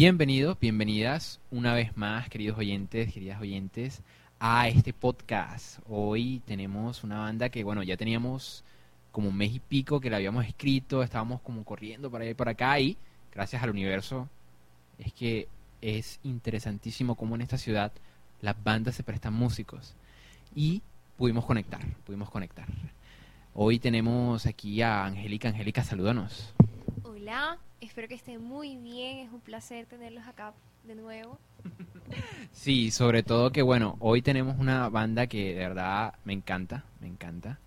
Bienvenidos, bienvenidas una vez más, queridos oyentes, queridas oyentes, a este podcast. Hoy tenemos una banda que, bueno, ya teníamos como un mes y pico que la habíamos escrito, estábamos como corriendo para allá y por acá y gracias al universo es que es interesantísimo cómo en esta ciudad las bandas se prestan músicos y pudimos conectar, pudimos conectar. Hoy tenemos aquí a Angélica. Angélica, salúdanos. Hola, espero que estén muy bien, es un placer tenerlos acá de nuevo. Sí, sobre todo que bueno, hoy tenemos una banda que de verdad me encanta, me encanta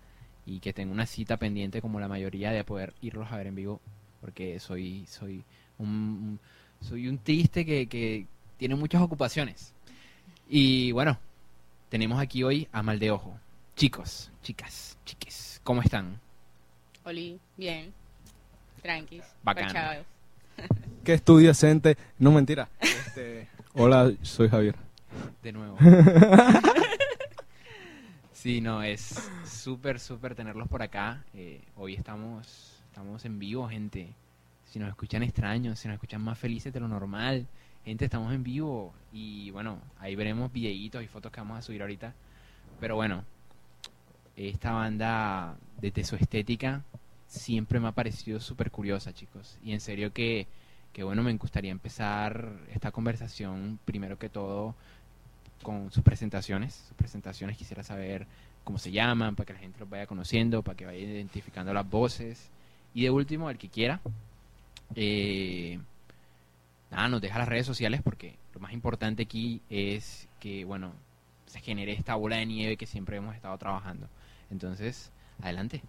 y que tengo una cita pendiente como la mayoría de poder irlos a ver en vivo porque soy soy un soy un triste que, que tiene muchas ocupaciones. Y bueno, tenemos aquí hoy a Mal de Ojo. Chicos, chicas, chiques, ¿cómo están? Oli, bien. Tranquis. Bacano. parchados. ¿Qué estudiacente? No, mentira. Este, hola, soy Javier. De nuevo. Sí, no, es súper, súper tenerlos por acá. Eh, hoy estamos, estamos en vivo, gente. Si nos escuchan extraños, si nos escuchan más felices de lo normal, gente, estamos en vivo. Y bueno, ahí veremos videitos y fotos que vamos a subir ahorita. Pero bueno, esta banda, desde su estética, siempre me ha parecido súper curiosa, chicos. Y en serio que, que, bueno, me gustaría empezar esta conversación, primero que todo, con sus presentaciones. Sus presentaciones quisiera saber cómo se llaman, para que la gente los vaya conociendo, para que vaya identificando las voces. Y de último, el que quiera, eh, nada, nos deja las redes sociales porque lo más importante aquí es que, bueno, se genere esta bola de nieve que siempre hemos estado trabajando. Entonces, adelante.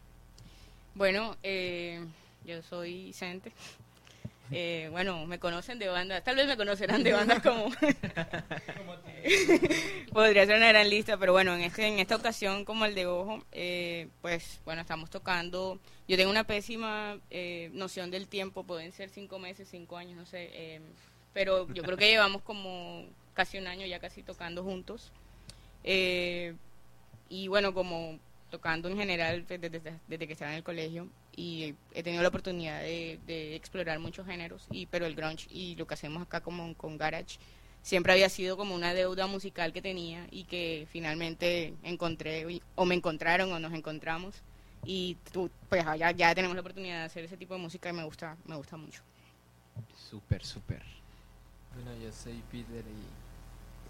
Bueno, eh, yo soy Cente. Eh, bueno, me conocen de bandas, tal vez me conocerán de bandas como... Podría ser una gran lista, pero bueno, en este en esta ocasión como el de Ojo, eh, pues bueno, estamos tocando... Yo tengo una pésima eh, noción del tiempo, pueden ser cinco meses, cinco años, no sé, eh, pero yo creo que llevamos como casi un año ya casi tocando juntos. Eh, y bueno, como tocando en general pues, desde, desde- desde que estaba en el colegio y he tenido la oportunidad de, de explorar muchos géneros, y pero el grunge y lo que hacemos acá como con Garage siempre había sido como una deuda musical que tenía y que finalmente encontré o me encontraron o nos encontramos y tú, pues ya, ya tenemos la oportunidad de hacer ese tipo de música y me gusta me gusta mucho. Súper, súper. Bueno, yo soy Peter y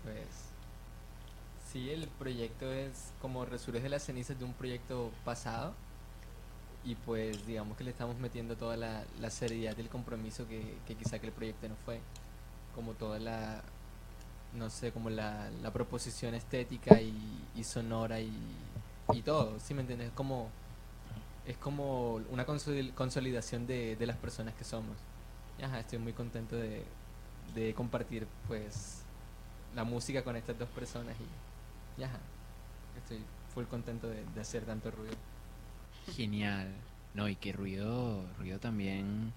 pues sí, el proyecto es como resurge de las cenizas de un proyecto pasado y pues digamos que le estamos metiendo toda la, la seriedad del compromiso que, quizá que el proyecto no fue, como toda la, no sé, como la, la proposición estética y, sonora y, todo, ¿sí me entiendes? Es como, es como una consoli- consolidación de, las personas que somos. Ajá, estoy muy contento de, de compartir pues la música con estas dos personas y, y ajá, estoy full contento de, de hacer tanto ruido. Genial. No, y que ruido, ruido también.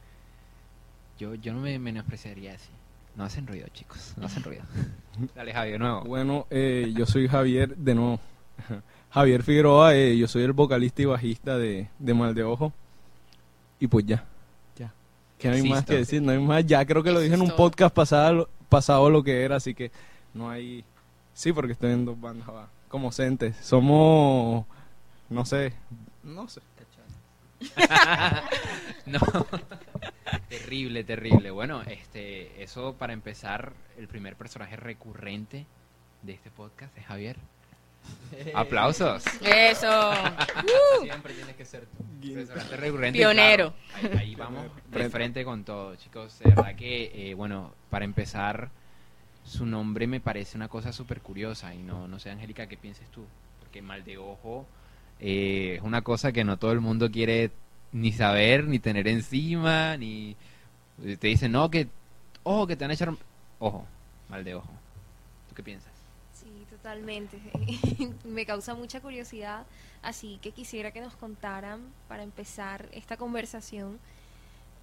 Yo, yo no me menospreciaría así. No hacen ruido, chicos. No hacen ruido. Dale, Javi, de nuevo. Bueno, eh, yo soy Javier, de nuevo. Javier Figueroa, eh, yo soy el vocalista y bajista de, de Mal de Ojo. Y pues ya, ya. Que no hay más que decir, no hay más. Ya creo que lo dije en un podcast pasado, pasado lo que era, así que no hay... Sí, porque estoy en dos bandas va, como Centes. Somos, no sé, no sé. no. terrible, terrible. Bueno, este, eso para empezar, el primer personaje recurrente de este podcast es Javier. Aplausos. Eso. Siempre tienes que ser tú. Personaje recurrente. Pionero. claro, ahí, ahí vamos de Frente. con todo, chicos. De verdad que, eh, bueno, para empezar, su nombre me parece una cosa súper curiosa. Y no, no sé, Angélica, ¿qué pienses tú? Porque mal de ojo eh, es una cosa que no todo el mundo quiere ni saber, ni tener encima, ni. Te dicen, no, que. Ojo, que te van a echar. Ojo, mal de ojo. ¿Tú qué piensas? Sí, totalmente. Me causa mucha curiosidad, así que quisiera que nos contaran para empezar esta conversación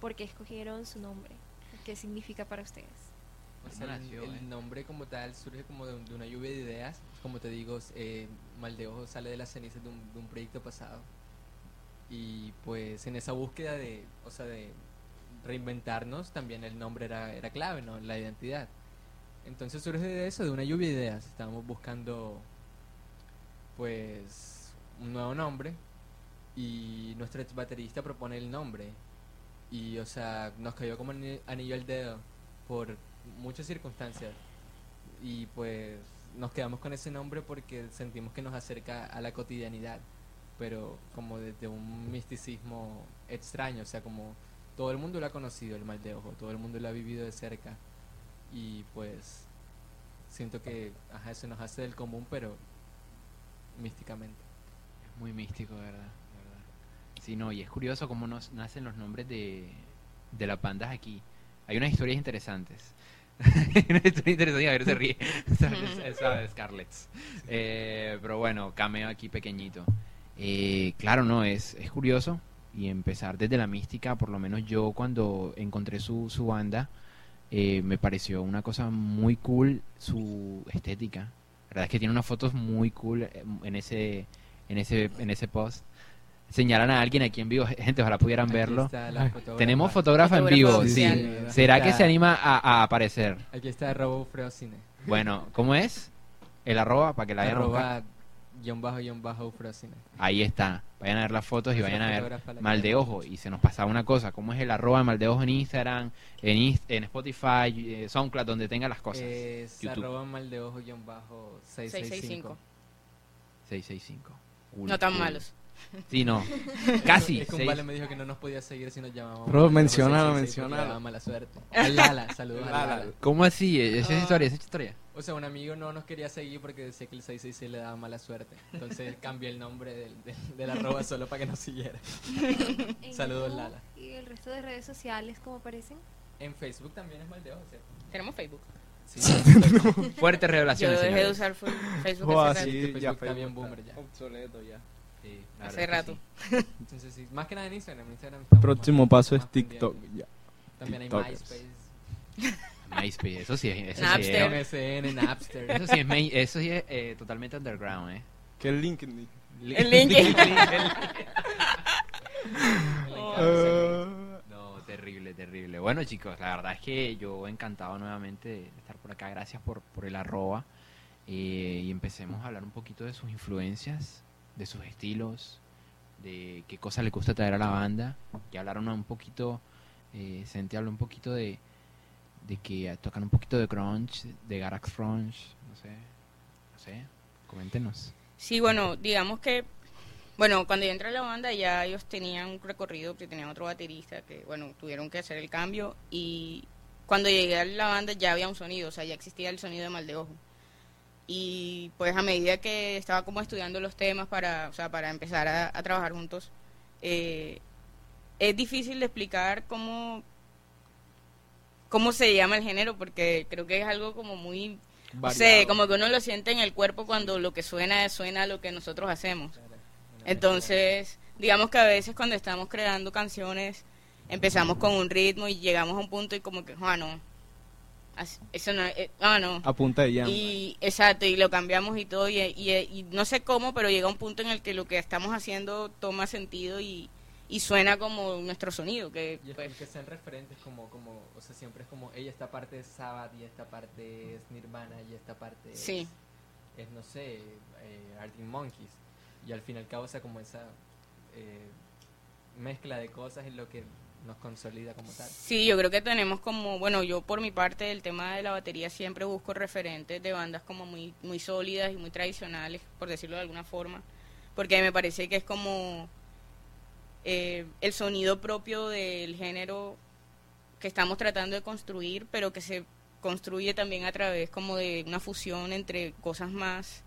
por qué escogieron su nombre, qué significa para ustedes. O sea, el, nació, el eh? nombre como tal surge como de, de una lluvia de ideas. Como te digo, eh, Mal de Ojo sale de las cenizas de un, de un proyecto pasado. Y pues en esa búsqueda de, o sea, de reinventarnos, también el nombre era, era clave, ¿no? La identidad. Entonces surge de eso, de una lluvia de ideas. Estábamos buscando, pues, un nuevo nombre y nuestro ex baterista propone el nombre. Y, o sea, nos cayó como ani- anillo al dedo por muchas circunstancias. Y, pues, nos quedamos con ese nombre porque sentimos que nos acerca a la cotidianidad, pero como desde un misticismo extraño, o sea, como todo el mundo lo ha conocido, el mal de ojo, todo el mundo lo ha vivido de cerca y pues siento que ajá, eso nos hace del común, pero místicamente. Es muy místico, ¿verdad? ¿verdad? Sí, no, y es curioso cómo nos nacen los nombres de, de las bandas aquí. Hay unas historias interesantes. interesante, a ver, se ríe. ¿Sabes? ¿Sabes? Scarlett. Eh, pero bueno, cameo aquí pequeñito. Eh, claro, no, es, es curioso. Y empezar desde la mística, por lo menos yo cuando encontré su, su banda, eh, me pareció una cosa muy cool su estética. La verdad es que tiene unas fotos muy cool eh, en ese, en ese, en ese post. Señalan a alguien aquí en vivo, gente, ojalá pudieran Aquí verlo. está la Ay. fotógrafa. Tenemos fotógrafa en vivo, sí. Sí, ¿Será que se anima a, a aparecer? Aquí está arroba Freocine. Bueno, ¿cómo es? El arroba para que la buscar. Arroba guion bajo guion bajo Freocine. Ahí está. Vayan a ver las fotos y vayan a ver mal de ojo. Y se nos pasaba una cosa, ¿cómo es el arroba mal de ojo en Instagram, en, en Spotify, eh, SoundCloud, donde tenga las cosas? Es YouTube. arroba mal de ojo guion bajo 665. 665. Cool, No tan cool. malos. Sí, no. Casi. Es que un seis- vale me dijo que no nos podía seguir si nos llamábamos. Bro, Mal de Ojo menciónalo, 666 porque menciónalo. le daba mala suerte. Lala, saludos Lala. Lala. ¿Cómo así? Esa es historia, esa es historia. O sea, un amigo no nos quería seguir porque decía que el 666 le daba mala suerte. Entonces cambié el nombre del, del, del arroba solo para que nos siguiera. Saludos, Lala. Y el resto de redes sociales, ¿cómo aparecen? En Facebook también es mal de ojo, ¿cierto? Tenemos Facebook. Sí, Fuertes Yo revelaciones. dejé de usar Facebook Oh, hace así, Facebook ya está bien Facebook boomer ya. Obsoleto ya. Sí, Hace rato. sí. Entonces sí, más que nada en Instagram. Próximo más- paso más es TikTok. Ya. También hay. MySpace, MySpace, eso sí, es- eso sí Napster. es, MSN, Napster. eso sí es, eso sí es eh, totalmente underground, ¿eh? ¿Qué LinkedIn? El LinkedIn. Ah, No, terrible, terrible. Bueno, chicos, la verdad es que yo encantado nuevamente de estar por acá. Gracias por, por el arroba. Eh, y empecemos a hablar un poquito de sus influencias, de sus estilos, de qué cosas le gusta traer a la banda. Ya hablaron un poquito, eh, Senti habló un poquito de, de que tocan un poquito de grunge, de garage grunge, no sé, no sé, coméntenos. Sí, bueno, digamos que, bueno, cuando yo entré a la banda ya ellos tenían un recorrido, que tenían otro baterista, que, bueno, tuvieron que hacer el cambio y cuando llegué a la banda ya había un sonido, o sea, ya existía el sonido de mal de ojo. Y pues a medida que estaba como estudiando los temas para, o sea, para empezar a, a trabajar juntos, eh, es difícil de explicar cómo, cómo se llama el género, porque creo que es algo como muy no sé, como que uno lo siente en el cuerpo cuando lo que suena suena a lo que nosotros hacemos. Entonces, digamos que a veces cuando estamos creando canciones, empezamos con un ritmo y llegamos a un punto y como que, ah, no, así- eso no, eh, ah, no. A punta de llama. Y, exacto, y lo cambiamos y todo, y, y- y no sé cómo, pero llega un punto en el que lo que estamos haciendo toma sentido y, y suena como nuestro sonido, que Y es pues, que sean referentes como, como, o sea, siempre es como, ella esta parte es Sabbath y esta parte es Nirvana y esta parte es, Sí. es, no sé, eh, Arctic Monkeys. Y al fin y al cabo, o sea, como esa eh, mezcla de cosas es lo que nos consolida como tal. Sí, yo creo que tenemos como, bueno, yo por mi parte el tema de la batería siempre busco referentes de bandas como muy muy sólidas y muy tradicionales, por decirlo de alguna forma, porque me parece que es como eh, el sonido propio del género que estamos tratando de construir, pero que se construye también a través como de una fusión entre cosas más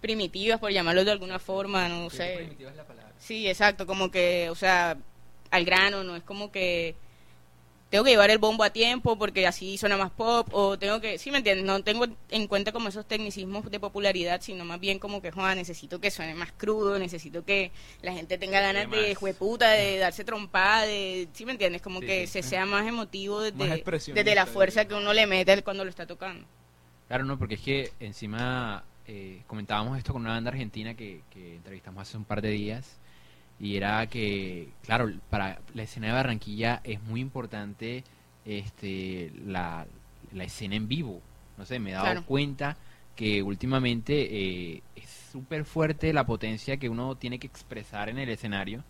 primitivas, por llamarlo de alguna forma, no sé. primitiva es la palabra. Sí, exacto, como que, o sea, al grano, no es como que tengo que llevar el bombo a tiempo porque así suena más pop, o tengo que, sí me entiendes, no tengo en cuenta como esos tecnicismos de popularidad, sino más bien como que, Juan, necesito que suene más crudo, necesito que la gente tenga ganas de jueputa, de darse trompada, de, sí me entiendes, como Sí, que sí. se sea más emotivo desde, la fuerza que uno le mete cuando lo está tocando. Claro, no, porque es que encima eh, comentábamos esto con una banda argentina que, que entrevistamos hace un par de días y era que, claro, para la escena de Barranquilla es muy importante este, la, la escena en vivo. No sé, me he dado Claro. cuenta que últimamente eh, es súper fuerte la potencia que uno tiene que expresar en el escenario,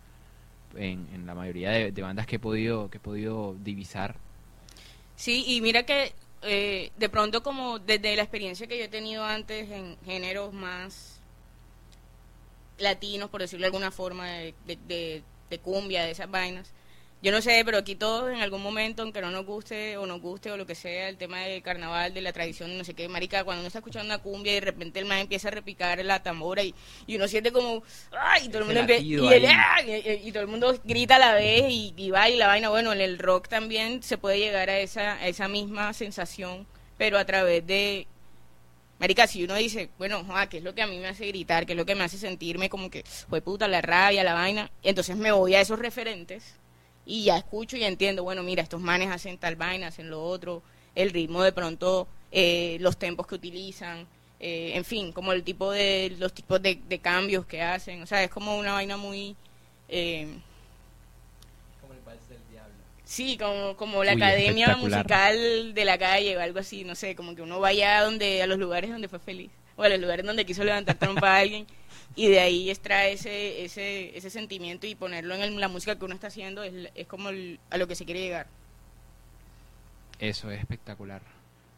en, en la mayoría de, de bandas que he podido, que he podido divisar. Sí, y mira que eh, de pronto como desde la experiencia que yo he tenido antes en géneros más latinos, por decirlo de alguna forma, de, de, de- de cumbia, de esas vainas. Yo no sé, pero aquí todos en algún momento, aunque no nos guste o nos guste o lo que sea, el tema del carnaval, de la tradición, no sé qué, marica, cuando uno está escuchando una cumbia y de repente el man empieza a repicar la tambora y, y uno siente como, ¡ay! Y todo el mundo, y, el, ahí. y, y- y todo el mundo grita a la vez y, y baila la vaina. Bueno, en el rock también se puede llegar a esa, a esa misma sensación, pero a través de Marica, si uno dice, bueno, joa, ¿qué es lo que a mí me hace gritar? ¿Qué es lo que me hace sentirme como que, fue puta, la rabia, la vaina? Entonces me voy a esos referentes y ya escucho y entiendo, bueno, mira, estos manes hacen tal vaina, hacen lo otro, el ritmo de pronto, eh, los tempos que utilizan, eh, en fin, como el tipo de, los tipos de, de cambios que hacen. O sea, es como una vaina muy... eh, Como el vals del diablo. Sí, como, como la Uy, academia musical de la calle o algo así, no sé, como que uno vaya a donde, a los lugares donde fue feliz, o a los lugares donde quiso levantar trompa a alguien, y de ahí extrae ese, ese, ese sentimiento y ponerlo en el- la música que uno está haciendo, es, es como el- a lo que se quiere llegar. Eso es espectacular.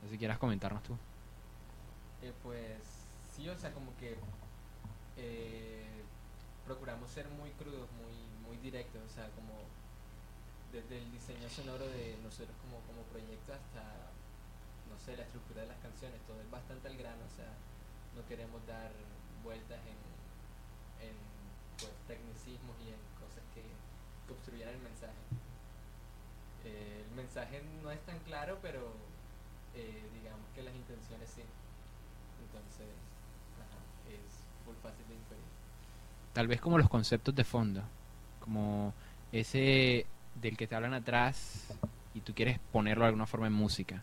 No sé si quieras comentarnos tú. Eh, pues sí, o sea, como que eh, procuramos ser muy crudos, muy, muy directos, o sea, como desde el sonoro de nosotros como, como proyecto hasta, no sé, la estructura de las canciones, todo es bastante al grano, o sea, no queremos dar vueltas en, en pues, tecnicismos y en cosas que, que obstruyeran el mensaje. Eh, el mensaje no es tan claro, pero eh, digamos que las intenciones sí. Entonces, ajá, es muy fácil de inferir. Tal vez como los conceptos de fondo. Como ese del que te hablan atrás y tú quieres ponerlo de alguna forma en música.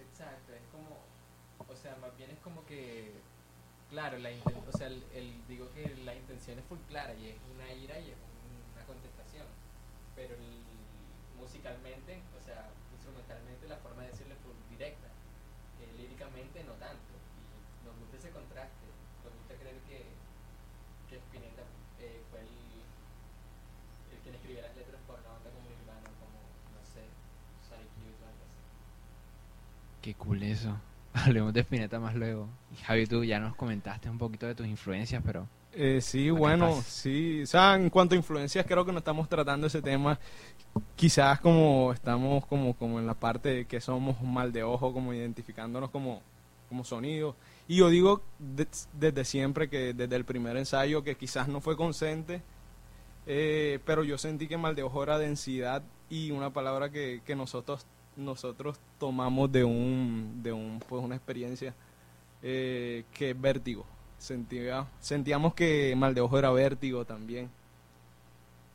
Exacto, es como, o sea, más bien es como que, claro, la o sea, el, el- digo que la intención es full clara y es una ira y es un- una contestación, pero el- musicalmente, o sea, instrumentalmente la forma de decirlo es full directa, eh, líricamente no tanto, y nos gusta ese contraste, nos gusta creer que, que Spinetta eh, fue el, el quien escribió las letras por una banda como Nirvana, como, no sé, Sonic Youth o algo así. Qué cool eso. Hablemos de Spinetta más luego. Y Javi, tú ya nos comentaste un poquito de tus influencias, pero Eh, sí, bueno, sí. O sea, en cuanto a influencias, creo que no estamos tratando ese tema. Quizás como estamos como, como en la parte de que somos mal de ojo, como identificándonos como, como sonido. Y yo digo de- desde siempre que desde el primer ensayo que quizás no fue consciente, eh, pero yo sentí que mal de ojo era densidad y una palabra que, que nosotros nosotros tomamos de un de un pues una experiencia eh, que es vértigo. Sentía, sentíamos que mal de ojo era vértigo también.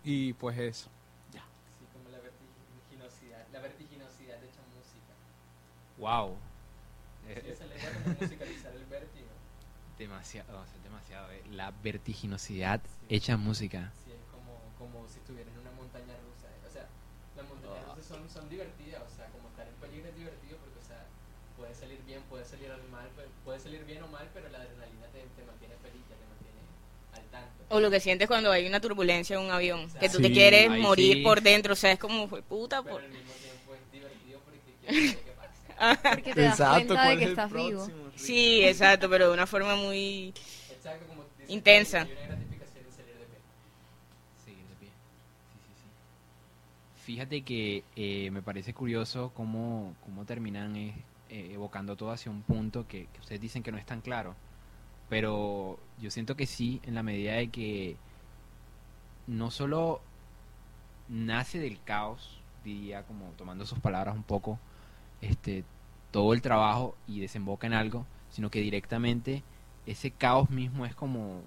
Y pues eso. Sí, como la vertiginosidad, la vertiginosidad hecha música. wow. Sí, esa le da como musicalizar el vértigo. demasiado, o sea, demasiado. eh. La vertiginosidad hecha en música. Sí, es como, como si estuvieras en una montaña rusa. eh. O sea, las montañas Ah. rusas son, son divertidas, o sea, como estar en peligro es divertido porque, o sea, puede salir bien, puede salir al mal, pe- puede salir bien o mal, pero la adrenalina te, te mantiene feliz, ya te mantiene al tanto. O lo que sientes cuando hay una turbulencia en un avión, que tú te Sí, quieres ahí morir sí. por dentro, o sea, es como, fue puta, Pero por... al mismo tiempo es divertido porque quieres pasa. Porque te das cuenta de ¿cuál que es estás vivo. Sí, exacto, pero de una forma muy... Exacto, como dicen, Intensa. Hay una gratificación en salir de pie. Seguir de pie. Sí, sí, sí. Fíjate que eh, me parece curioso cómo, cómo terminan eh, eh, evocando todo hacia un punto que, que ustedes dicen que no es tan claro. Pero yo siento que sí, en la medida de que no solo nace del caos, diría como tomando sus palabras un poco, este, todo el trabajo y desemboca en algo, sino que directamente ese caos mismo es como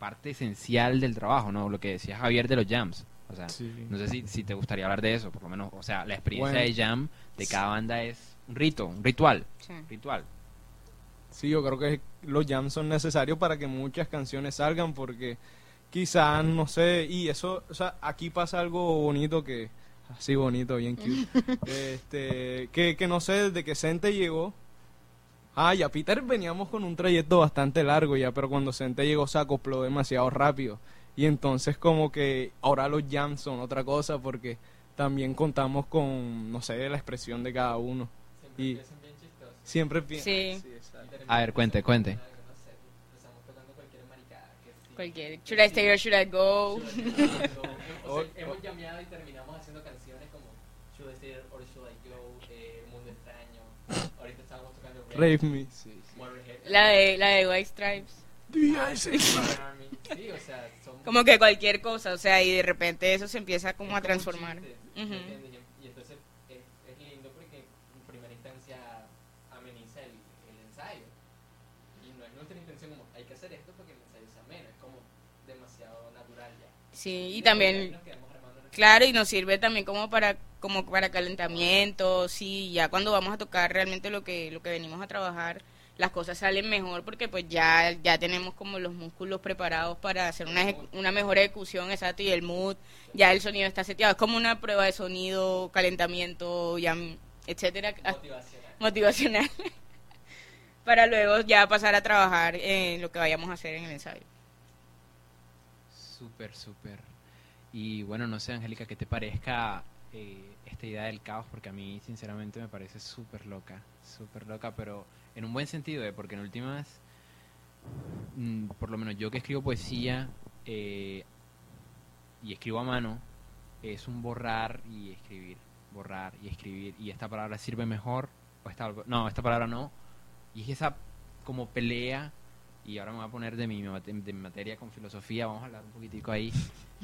parte esencial del trabajo, ¿no? Lo que decía Javier de los jams. O sea, Sí. no sé si, si te gustaría hablar de eso, por lo menos, o sea, la experiencia Bueno. de jam de cada banda es un rito, un ritual, Sí. ritual. Sí, yo creo que los jams son necesarios para que muchas canciones salgan porque quizás, no sé, y eso, o sea, aquí pasa algo bonito que, así bonito, bien cute, este, que, que no sé, desde que Sente llegó, ah, ya Peter veníamos con un trayecto bastante largo ya, pero cuando Sente llegó se acopló demasiado rápido, y entonces como que ahora los jams son otra cosa porque también contamos con, no sé, la expresión de cada uno. Siempre Y- empiezan bien chistosos. Siempre bien. Sí. exacto. A ver, cuente, cuente. Cualquier sí. Should I stay or should I go? O sea, hemos llameado y terminamos haciendo canciones como Should I Stay or Should I Go, eh, Mundo Extraño. Ahorita estábamos tocando Rave Me. Sí, sí. La de, la de White Stripes. Army. Sí, o sea, Como que cualquier cosa, o sea, y de repente eso se empieza como es a transformar. Y, y entonces es, es lindo porque en primera instancia ameniza el, el ensayo. Y no es nuestra intención como hay que hacer esto porque el ensayo sea ameno, es como demasiado natural ya. Sí, y después también Claro, y nos sirve también como para como para calentamiento, sí, ya cuando vamos a tocar realmente lo que lo que venimos a trabajar, las cosas salen mejor porque pues ya ya tenemos como los músculos preparados para hacer una una mejor ejecución, exacto, y el mood, ya el sonido está seteado, es como una prueba de sonido, calentamiento, ya etcétera, motivacional. motivacional. para luego ya pasar a trabajar en lo que vayamos a hacer en el ensayo. Súper, súper. Y bueno, no sé, Angélica, ¿qué te parezca eh, esta idea del caos? Porque a mí, sinceramente, me parece súper loca. Súper loca, pero en un buen sentido, ¿eh? porque en últimas, mm, por lo menos yo que escribo poesía eh, y escribo a mano, es un borrar y escribir. Borrar y escribir. Y esta palabra sirve mejor, o esta, no, esta palabra no. Y es esa como pelea y ahora me voy a poner de mi, de mi materia con filosofía, vamos a hablar un poquitico ahí,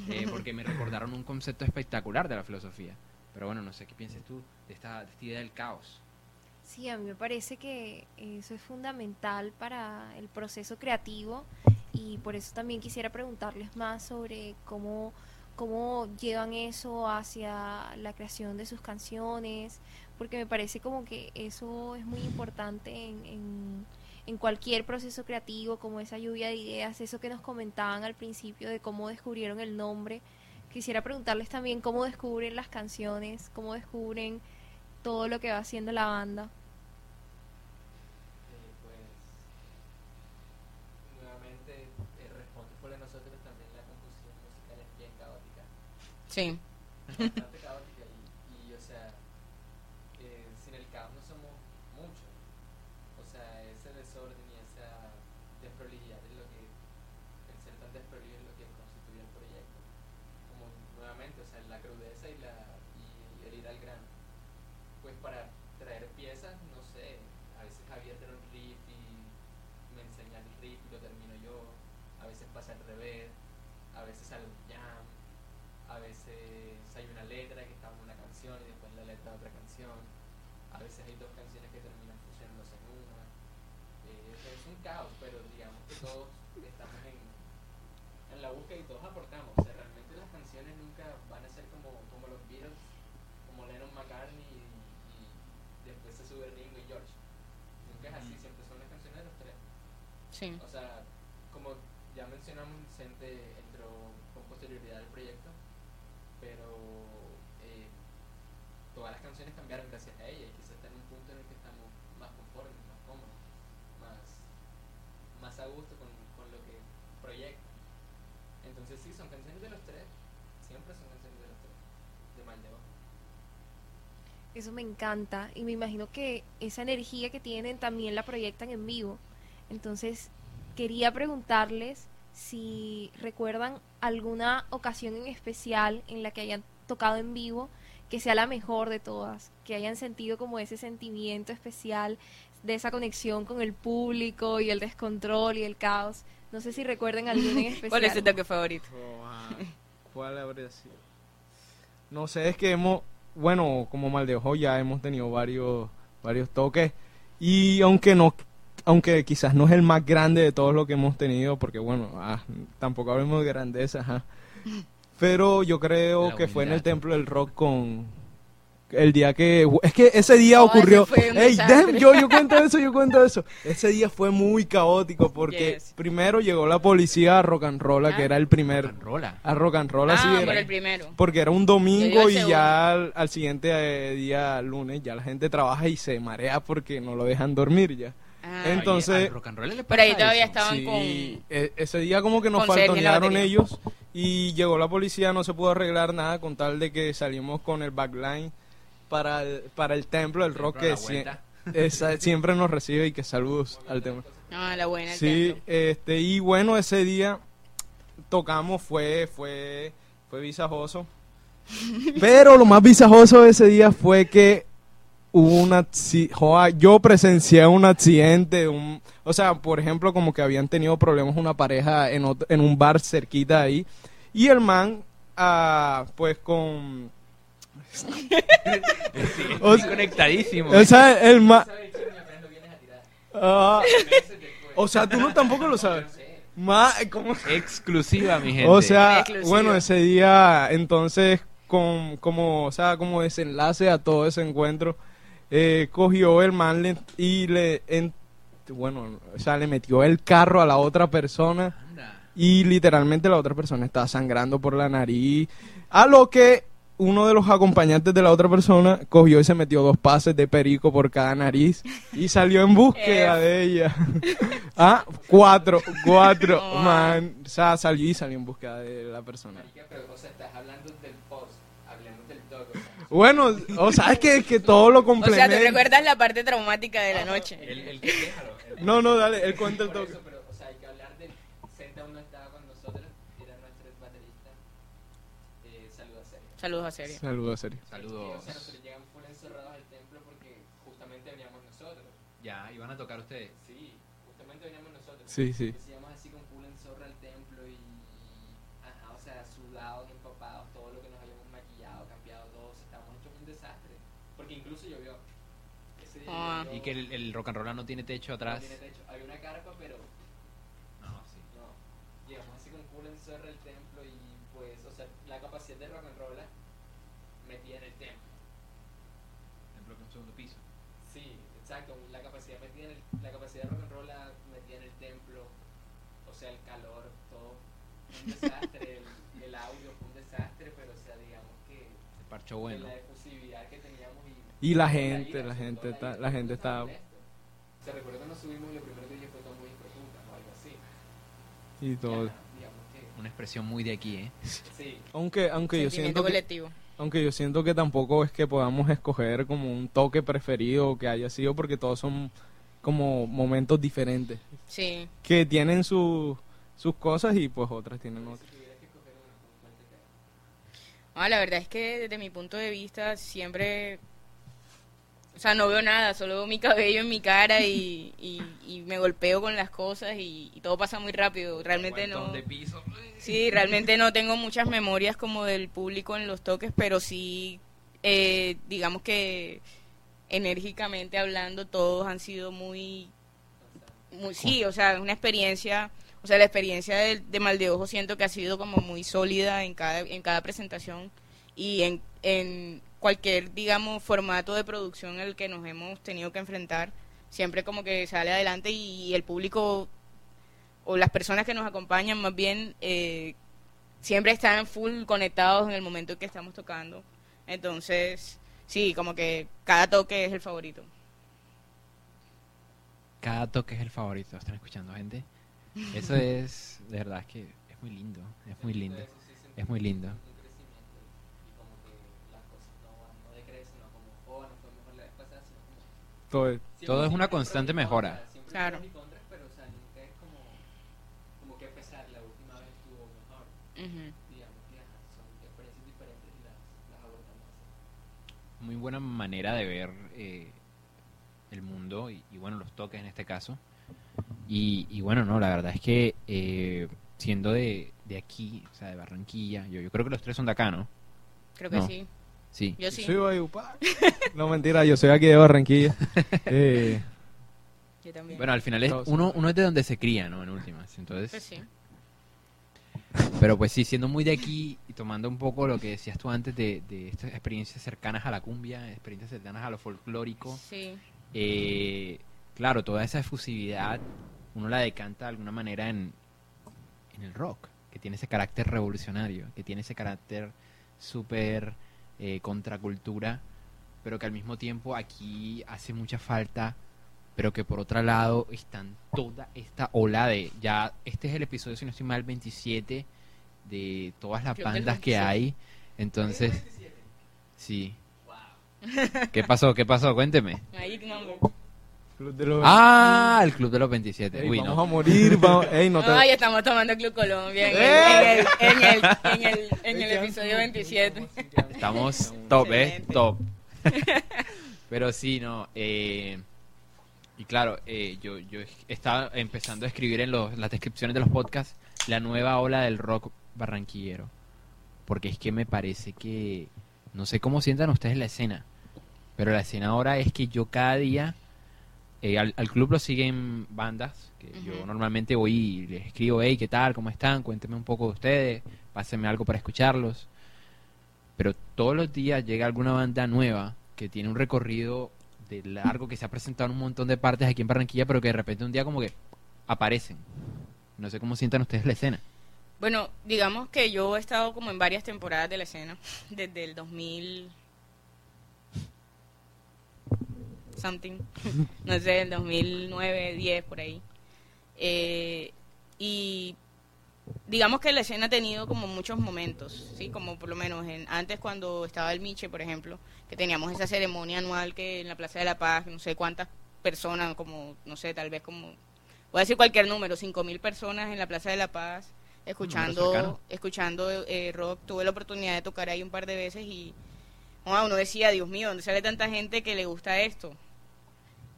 eh, porque me recordaron un concepto espectacular de la filosofía. Pero bueno, no sé qué pienses tú de esta, de esta idea del caos. Sí, a mí me parece que eso es fundamental para el proceso creativo y por eso también quisiera preguntarles más sobre cómo, cómo llevan eso hacia la creación de sus canciones, porque me parece como que eso es muy importante en, en, en cualquier proceso creativo, como esa lluvia de ideas, eso que nos comentaban al principio de cómo descubrieron el nombre. Quisiera preguntarles también cómo descubren las canciones, cómo descubren todo lo que va haciendo la banda. Eh, pues nuevamente eh, responde por nosotros también la composición musical es bien caótica Sí. bastante caótica y, y o sea eh, sin el caos no somos muchos o sea ese desorden y esa desprolijidad es lo que el ser tan desprolijo es lo que constituye el proyecto como nuevamente o sea la crudeza y la y el ir al grano pues para traer piezas, no sé, a veces Javier tiene un riff y me enseña el riff y lo termino yo, a veces pasa al revés, a veces sale un jam, a veces hay una letra que está en una canción y después la letra de otra canción, a veces hay dos canciones que terminan fusionándose en una, Eh, es un caos, pero digamos que todos estamos en, en la búsqueda y todos aportamos, o sea, realmente las canciones nunca van a ser como, como los Beatles como Lennon McCartney y, y después se sube Ringo y George. Nunca es así, siempre son las canciones de los tres. Sí. O sea, como ya mencionamos, Vicente entró con posterioridad al proyecto, pero eh, todas las canciones cambiaron gracias a ella y quizás está en un punto en el que estamos más conformes, más cómodos, más, más a gusto con, con lo que proyecta. Entonces sí, son canciones de los tres, siempre son canciones de los tres, de mal de. Eso me encanta y me imagino que esa energía que tienen también la proyectan en vivo. Entonces, quería preguntarles si recuerdan alguna ocasión en especial en la que hayan tocado en vivo que sea la mejor de todas, que hayan sentido como ese sentimiento especial de esa conexión con el público y el descontrol y el caos. No sé si recuerden alguna en especial. ¿Cuál es tu toque favorito? ¿Cuál habría sido? No sé, es que hemos, bueno, como mal de ojo ya hemos tenido varios, varios toques y aunque no, aunque quizás no es el más grande de todos los que hemos tenido, porque bueno, ah, tampoco hablemos de grandeza, ajá. pero yo creo La que fue en el. Templo del Rock con, el día que es que ese día No, ocurrió Ey, déjame, yo yo cuento eso yo cuento eso ese día fue muy caótico porque Yes. primero llegó la policía a rock and roll que Ah. era el primer Rola. a rock and roll Ah, así por era el primero. porque era un domingo y segundo. ya al, al siguiente eh, día lunes ya la gente trabaja y se marea porque no lo dejan dormir ya Ah, Entonces- Entonces- Oye, al rock and roll le Por ahí todavía eso. estaban Sí, con... e- ese día como que nos con faltonearon ellos y llegó la policía, no se pudo arreglar nada con tal de que salimos con el backline para el, para el templo del rock que sie- esa- siempre nos recibe y que saludos al templo. Ah, la buena. el Sí, templo. este y bueno, ese día tocamos fue fue fue visajoso. Pero lo más visajoso de ese día fue que hubo un acci- joa, yo presencié un accidente, un, o sea, por ejemplo, como que habían tenido problemas una pareja en, ot- en un bar cerquita ahí y el man ah, pues con o, Sí, conectadísimo. o sea, el man Ah, o sea, tú no tampoco lo sabes. Ma, ¿cómo? Exclusiva, mi gente. O sea, Exclusiva. bueno, ese día, entonces, con, como, o sea, como desenlace a todo ese encuentro, eh, cogió el man y le, en- bueno, o sea, le metió el carro a la otra persona y literalmente la otra persona estaba sangrando por la nariz, a lo que uno de los acompañantes de la otra persona cogió y se metió dos pases de perico por cada nariz y salió en búsqueda de ella. ah, cuatro, cuatro, man, o sea, salió y salió en búsqueda de la persona. Pero, o sea, estás hablando del post, hablando del dog, o sea. Bueno, o sea, es que, que todo lo O sea, complementa. ¿te recuerdas la parte traumática de la noche? El, el que déjalo. el- No, no, dale, él cuenta el toque. eso, pero, o sea, hay que hablar del. Senta uno estaba con nosotros, era nuestro ex baterista. Eh, saluda serio. Saludos a serio. Saludos, serio. Saludos. O sea, nosotros llegamos full encerrados al templo porque justamente veníamos nosotros. Ya, iban a tocar ustedes. Sí, justamente veníamos nosotros. Sí, sí. Entonces íbamos así con full en zorra al templo y. Ajá, o sea, sudados, empapados, todo lo que nos habíamos maquillado, cambiado todo. o sea, estábamos hechos un desastre. Porque incluso llovió. Ese día Ah. Y que el, el rock and roll no tiene techo no atrás. tiene techo. Había una carpa, pero No, sí. no. Llegamos así con full en zorra al templo y pues, o sea, la capacidad de rock and roll metida en el templo. Templo que un segundo piso. Sí, exacto. La capacidad metida en el, la capacidad de rock and roll metida en el templo. O sea, el calor, todo. Un desastre. el, el audio fue un desastre, pero o sea, digamos que Se parchó bueno. la efusividad que teníamos y, la gente, la gente está- la todo gente está-. Se recuerda que nos subimos y lo primero que dije fue como disfruta o algo así. Y todo. Una expresión muy de aquí, ¿eh? sí. Aunque, aunque yo siento que, colectivo. aunque yo siento que tampoco es que podamos escoger como un toque preferido que haya sido porque todos son como momentos diferentes Sí. que tienen su- sus cosas y pues otras tienen otras. Ah, la verdad es que desde mi punto de vista siempre, o sea, no veo nada, solo veo mi cabello en mi cara y, y, y me golpeo con las cosas y, y todo pasa muy rápido. Realmente no. De piso. Sí, realmente no tengo muchas memorias como del público en los toques, pero sí, eh, digamos que enérgicamente hablando, todos han sido muy, muy sí, o sea, una experiencia, o sea, la experiencia de, de Mal de Ojo siento que ha sido como muy sólida en cada, en cada presentación y en, en cualquier, digamos, formato de producción en el que nos hemos tenido que enfrentar, siempre como que sale adelante y el público o las personas que nos acompañan más bien eh, siempre están full conectados en el momento en que estamos tocando. Entonces, sí, como que cada toque es el favorito. Cada toque es el favorito. ¿Están escuchando, gente? Eso es, de verdad, es que es muy lindo. Es muy lindo. Es muy lindo. Diferentes y las, las abordamos así. Muy buena manera de ver eh, el mundo y, y, bueno, los toques en este caso. Y, y bueno, no, la verdad es que eh, siendo de, de aquí, o sea, de Barranquilla, yo, yo creo que los tres son de acá, ¿no? Creo que No. sí. Sí. Yo sí. Soy Valledupar. No, mentira, yo soy aquí de Barranquilla. Eh, Yo también. Bueno, al final es, uno, uno es de donde se cría, ¿no? En últimas. Entonces, Pues sí. Pero pues sí, siendo muy de aquí y tomando un poco lo que decías tú antes de, de estas experiencias cercanas a la cumbia, experiencias cercanas a lo folclórico, Sí. eh, claro, toda esa efusividad uno la decanta de alguna manera en, en el rock, que tiene ese carácter revolucionario, que tiene ese carácter súper eh, contracultura, pero que al mismo tiempo aquí hace mucha falta, pero que por otro lado están toda esta ola de, ya este es el episodio, si no estoy mal, 27 de todas las bandas que 27. hay, entonces, sí. ¿Qué pasó? ¿Qué pasó? Cuénteme. Ahí, mambo. Club de los- Ah, el Club de los 27. Ey, Uy, vamos no. a morir, vamos. Ey, no te... Ay, estamos tomando Club Colombia en el, en el, en el, en el, en el episodio 27. Estamos top, ¿eh? Top. Pero sí, no. eh, y claro, eh, yo, yo estaba empezando a escribir en los, las descripciones de los podcasts la nueva ola del rock barranquillero. Porque es que me parece que. No sé cómo sientan ustedes la escena. Pero la escena ahora es que yo cada día. Eh, al, al club lo siguen bandas. Que yo normalmente voy y les escribo, hey, ¿qué tal? ¿Cómo están? Cuéntenme un poco de ustedes. Pásenme algo para escucharlos pero todos los días llega alguna banda nueva que tiene un recorrido de largo que se ha presentado en un montón de partes aquí en Barranquilla, pero que de repente un día como que aparecen. No sé cómo sientan ustedes la escena. Bueno, digamos que yo he estado como en varias temporadas de la escena, desde el 2000 something, no sé, el 2009, 10 por ahí. Eh, y digamos que la escena ha tenido como muchos momentos, sí, como por lo menos en, antes cuando estaba el Miche, por ejemplo, que teníamos esa ceremonia anual que en la Plaza de la Paz, no sé cuántas personas, como no sé, tal vez como voy a decir cualquier número, cinco mil personas en la Plaza de la Paz escuchando escuchando eh, rock. Tuve la oportunidad de tocar ahí un par de veces y uno decía, Dios mío, ¿dónde sale tanta gente que le gusta esto?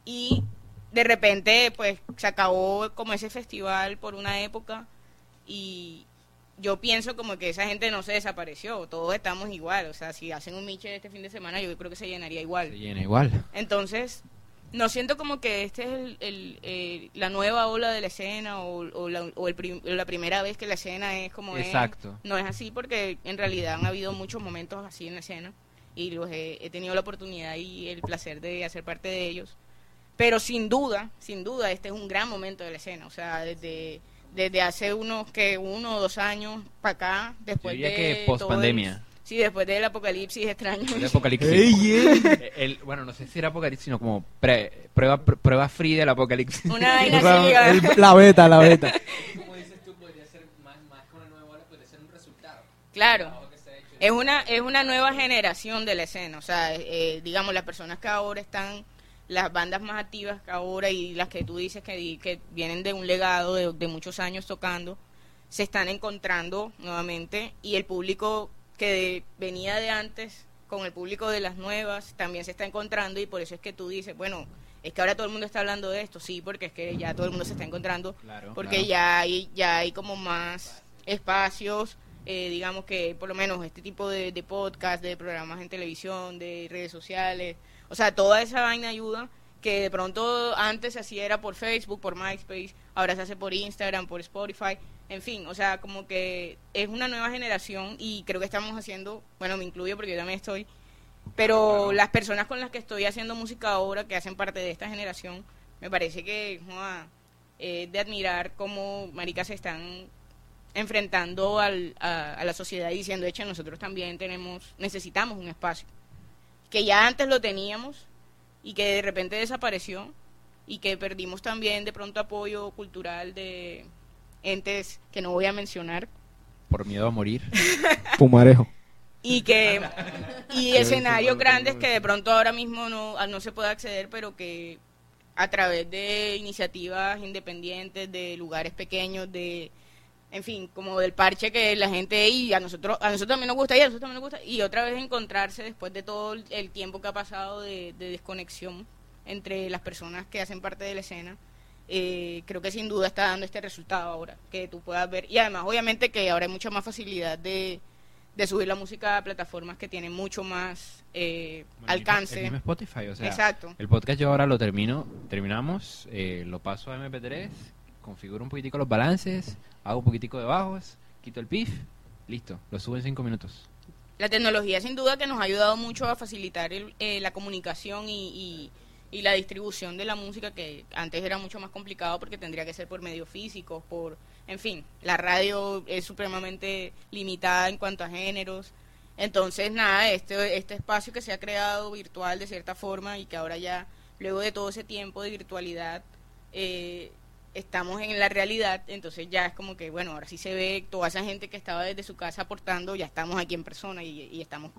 Y de repente, pues, se acabó como ese festival por una época y yo pienso como que esa gente no se desapareció, todos estamos igual, o sea, si hacen un miche este fin de semana, yo creo que se llenaría igual. Se llena igual. Entonces, no siento como que este es el, el, eh, la nueva ola de la escena o, o la, o el prim- la primera vez que la escena es como es. Exacto. No es así porque en realidad han habido muchos momentos así en la escena y los he, he tenido la oportunidad y el placer de hacer parte de ellos. Pero sin duda, sin duda, este es un gran momento de la escena. O sea, desde, desde hace unos que uno o dos años para acá, Yo después diría de que todo post el- pandemia. sí, después del apocalipsis extraño. El apocalipsis. Ey, ey. Eh, el- bueno, no sé si era apocalipsis, sino como pre- prueba, pr- prueba free del apocalipsis. Una vaina O sea, así, el- la beta, la beta. Como dices tú, podría ser más, más que una nueva ola, podría ser un resultado. Claro. Es una, es una nueva generación de la escena, o sea, eh, digamos, las personas que ahora están, las bandas más activas que ahora y las que tú dices que, que vienen de un legado de, de muchos años tocando, se están encontrando nuevamente y el público que de- venía de antes con el público de las nuevas también se está encontrando y por eso es que tú dices, bueno, es que ahora todo el mundo está hablando de esto, sí, porque es que ya todo el mundo se está encontrando Claro, porque claro. ya hay ya hay como más espacios eh, digamos que por lo menos este tipo de, de podcast de programas en televisión de redes sociales o sea toda esa vaina ayuda que de pronto antes se hacía era por Facebook por MySpace ahora se hace por Instagram por Spotify en fin o sea como que es una nueva generación y creo que estamos haciendo bueno me incluyo porque yo también estoy pero Claro. las personas con las que estoy haciendo música ahora que hacen parte de esta generación me parece que eh, de admirar cómo maricas se están enfrentando al- a, a la sociedad y diciendo, hecho, nosotros también tenemos, necesitamos un espacio. Que ya antes lo teníamos y que de repente desapareció y que perdimos también de pronto apoyo cultural de entes que no voy a mencionar Por miedo a morir. Pumarejo. y que y escenarios grandes que de pronto ahora mismo no a- no se puede acceder pero que a través de iniciativas independientes de lugares pequeños de en fin como del parche que la gente y a nosotros a nosotros también nos gusta y a nosotros también nos gusta y otra vez encontrarse después de todo el- tiempo que ha pasado de, de desconexión entre las personas que hacen parte de la escena eh, creo que sin duda está dando este resultado ahora que tú puedas ver y además obviamente que ahora hay mucha más facilidad de de subir la música a plataformas que tienen mucho más eh, Bueno, alcance. El mismo Spotify, o sea. Exacto. El podcast yo ahora lo termino, terminamos, eh, lo paso a MP3, configuro un poquitico los balances, hago un poquitico de bajos quito el pif, listo, lo subo en cinco minutos. La tecnología sin duda que nos ha ayudado mucho a facilitar el- eh, la comunicación y, y- y la distribución de la música que antes era mucho más complicado porque tendría que ser por medios físicos, por, en fin, la radio es supremamente limitada en cuanto a géneros. Entonces, nada, este, este espacio que se ha creado virtual de cierta forma y que ahora ya, luego de todo ese tiempo de virtualidad, eh, estamos en la realidad, entonces ya es como que, bueno, ahora sí se ve toda esa gente que estaba desde su casa aportando, ya estamos aquí en persona y, y estamos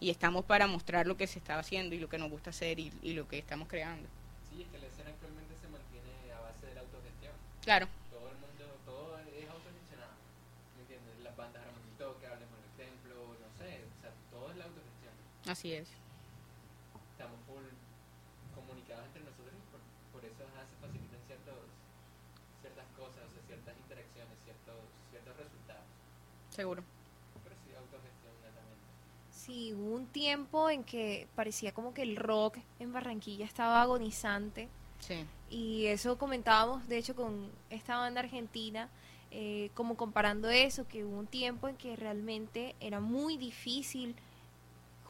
y estamos para mostrar lo que se está haciendo y lo que nos gusta hacer y, y lo que estamos creando. Sí, es que la escena actualmente se mantiene a base de la autogestión. Claro, Todo el mundo, todo es autogestionado. ¿Me entiendes? Las bandas toque, hablemos en el templo, no sé. O sea, todo es la autogestión. así es. Estamos full comunicados entre nosotros y por, por eso ajá, se facilitan ciertos, ciertas cosas, o sea, ciertas interacciones, ciertos, ciertos resultados. Seguro. Sí, hubo un tiempo en que parecía como que el rock en Barranquilla estaba agonizante. Sí. Y eso comentábamos, de hecho, con esta banda argentina, eh, como comparando eso, que hubo un tiempo en que realmente era muy difícil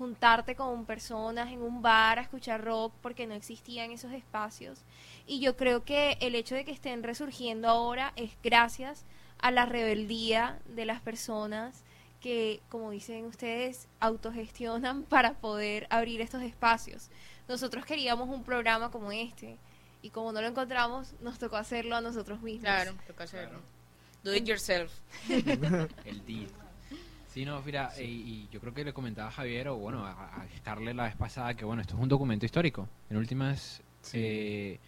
juntarte con personas en un bar a escuchar rock porque no existían esos espacios. Y yo creo que el hecho de que estén resurgiendo ahora es gracias a la rebeldía de las personas que, como dicen ustedes, autogestionan para poder abrir estos espacios. Nosotros queríamos un programa como este y como no lo encontramos, nos tocó hacerlo a nosotros mismos. Claro, toca hacerlo. Do it yourself. El día. Sí, no, mira, eh, y yo creo que le comentaba a Javier, o bueno, a, a Scarlett la vez pasada, que bueno, esto es un documento histórico. En últimas, Sí. eh,